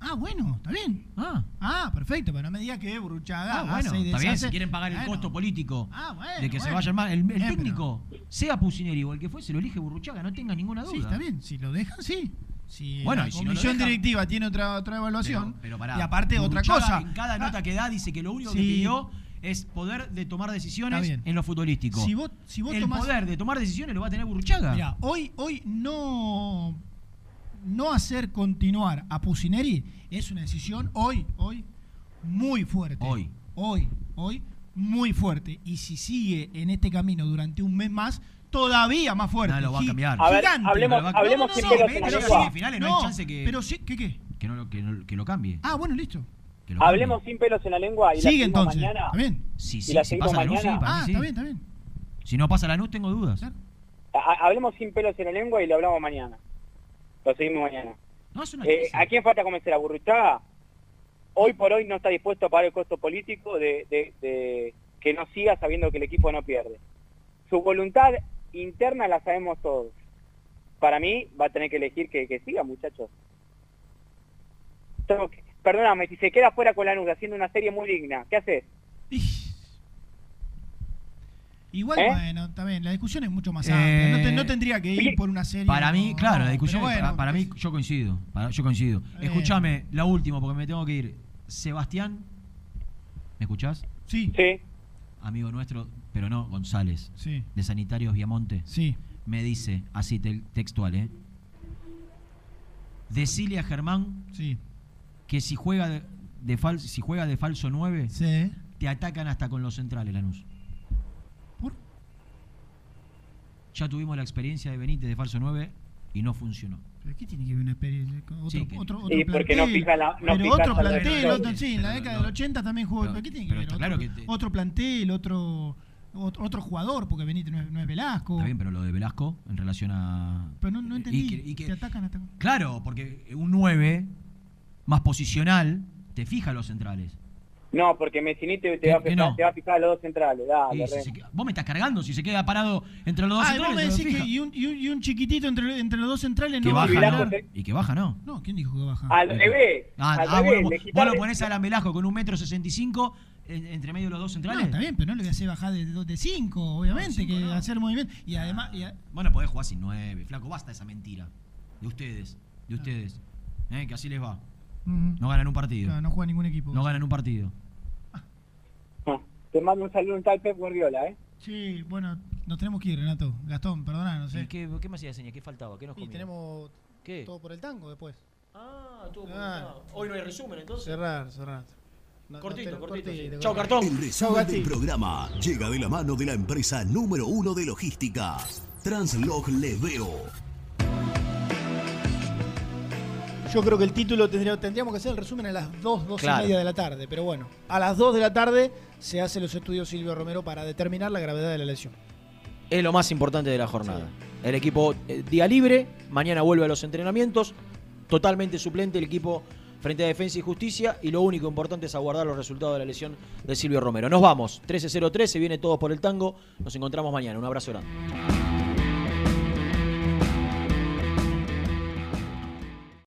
Ah, bueno, está bien. Ah, Ah, perfecto, pero no me digas que Burruchaga Ah, bueno, hace y está bien, si quieren pagar el Bueno. costo político Ah, bueno, de que se vaya mal, el, el pero- técnico, sea Pusineri o el que fue, se lo elige Burruchaga, no tenga ninguna duda. Sí, está bien. Si lo dejan, sí. Si Bueno, la y si no comisión dejan- directiva tiene otra, otra evaluación. Pero, pero pará, y aparte otra cosa. En cada nota que da dice que lo único que pidió es poder de tomar decisiones bien. en lo futbolístico. Si vos- si vos el tomás- poder de tomar decisiones lo va a tener Burruchaga. Mira, hoy, hoy no, no hacer continuar a Pusineri es una decisión hoy, hoy, muy fuerte. Hoy. Hoy, hoy, muy fuerte. Y si sigue en este camino durante un mes más, todavía más fuerte. No lo va a cambiar. A ver, gigante. hablemos- No hablemos no, finales hay chance que, Pero sí, ¿qué qué? que, no, lo- que, no- que lo cambie. Ah, bueno, listo. Hablemos sin pelos en la lengua y la Sigue seguimos entonces. mañana. ¿Está bien? Si, y la la luz, sí, Ah, sí. está bien, está bien. Si no pasa la luz, tengo dudas. Ha- Hablemos sin pelos en la lengua y lo hablamos mañana. Lo seguimos mañana. No, es una Eh. ¿A quién falta convencer? ¿A Burruchaga? Hoy por hoy no está dispuesto a pagar el costo político de, de- de que no siga sabiendo que el equipo no pierde. Su voluntad interna la sabemos todos. Para mí va a tener que elegir que, que siga, muchachos. Tengo que- perdóname, si se queda fuera con la nube haciendo una serie muy digna, ¿qué haces? Igual, ¿Eh? bueno, bien. La discusión es mucho más Eh, amplia. No, te- no tendría que ir por una serie. Para mí, no, claro, no, la discusión, bueno, para, para mí, yo coincido. para- yo coincido. bien. Escúchame, la última, porque me tengo que ir. Sebastián, ¿me escuchás? Sí. Sí. Amigo nuestro, pero no, González, Sí. de Sanitarios Viamonte. Sí. Me dice, así te- textual, ¿eh? Decile a Germán Sí. Que si juega de, de fal- si juega de falso 9, Sí. te atacan hasta con los centrales, Lanús. ¿Por? Ya tuvimos la experiencia de Benítez de falso 9 y no funcionó. ¿Pero qué tiene que ver una experiencia otro, Sí, que- otro, Sí, otro porque no plantel? fija la- no pero fija otro la plantel, otro, sí, en la década no- del 80 también jugó. pero- ¿Pero ¿Qué tiene que ver? está Otro, claro que te- otro plantel, otro, otro otro jugador, porque Benítez no es, no es Velasco. Está bien, pero lo de Velasco en relación a. Pero no, no entendí. Y que- y que- Te atacan hasta... Claro, porque un 9 más posicional te fija los centrales. No, porque Messiniti te, ¿Qué- va a fijar, no? te va a fijar a los dos centrales. Dale, si queda- vos me estás cargando si se queda parado entre los dos Ah, vos centrales. me decís que y un, y un, y un chiquitito entre, entre los dos centrales Que no va a baja. ¿no? Y que baja, ¿no. No, ¿quién dijo que baja? Al revés. Ah, al ah, revés, vos, lo ponés a Alan Velasco con un metro sesenta y cinco en- entre medio de los dos No, centrales. está bien, pero no le voy a hacer bajar de 2 de 5, obviamente, que hacer movimiento. Y además, y a- Bueno, podés jugar sin nueve. Flaco, basta esa mentira. De ustedes. De ustedes. Eh, que así les va. Ujú. No ganan un partido. Claro, no juega ningún equipo. No ganan un partido. Te mando un saludo un tal Pep Guardiola, ¿eh? Sí, bueno, nos tenemos que ir, Renato. Gastón, perdona, no sé. ¿Y qué, qué me hacía seña? ¿Qué faltaba? ¿Qué nos Y comía? tenemos ¿Qué? todo por el tango después. Ah, todo por el tango. Hoy no hay resumen, entonces. Cerrar, cerrar. No, Cortito, no te- cortito, sí. cortito, Chau, cortito. cartón. El resumen del programa llega de la mano de la empresa número uno de logística, Translog Leveo. Yo creo que el título tendría- tendríamos que hacer el resumen a las 2, 2 Claro. y media de la tarde. Pero bueno, a las 2 de la tarde se hacen los estudios Silvio Romero para determinar la gravedad de la lesión. Es lo más importante de la jornada. El equipo eh, día libre, mañana vuelve a los entrenamientos, totalmente suplente el equipo frente a Defensa y Justicia y lo único importante es aguardar los resultados de la lesión de Silvio Romero. Nos vamos, 13-0-3, se viene todos por el tango, nos encontramos mañana, un abrazo grande.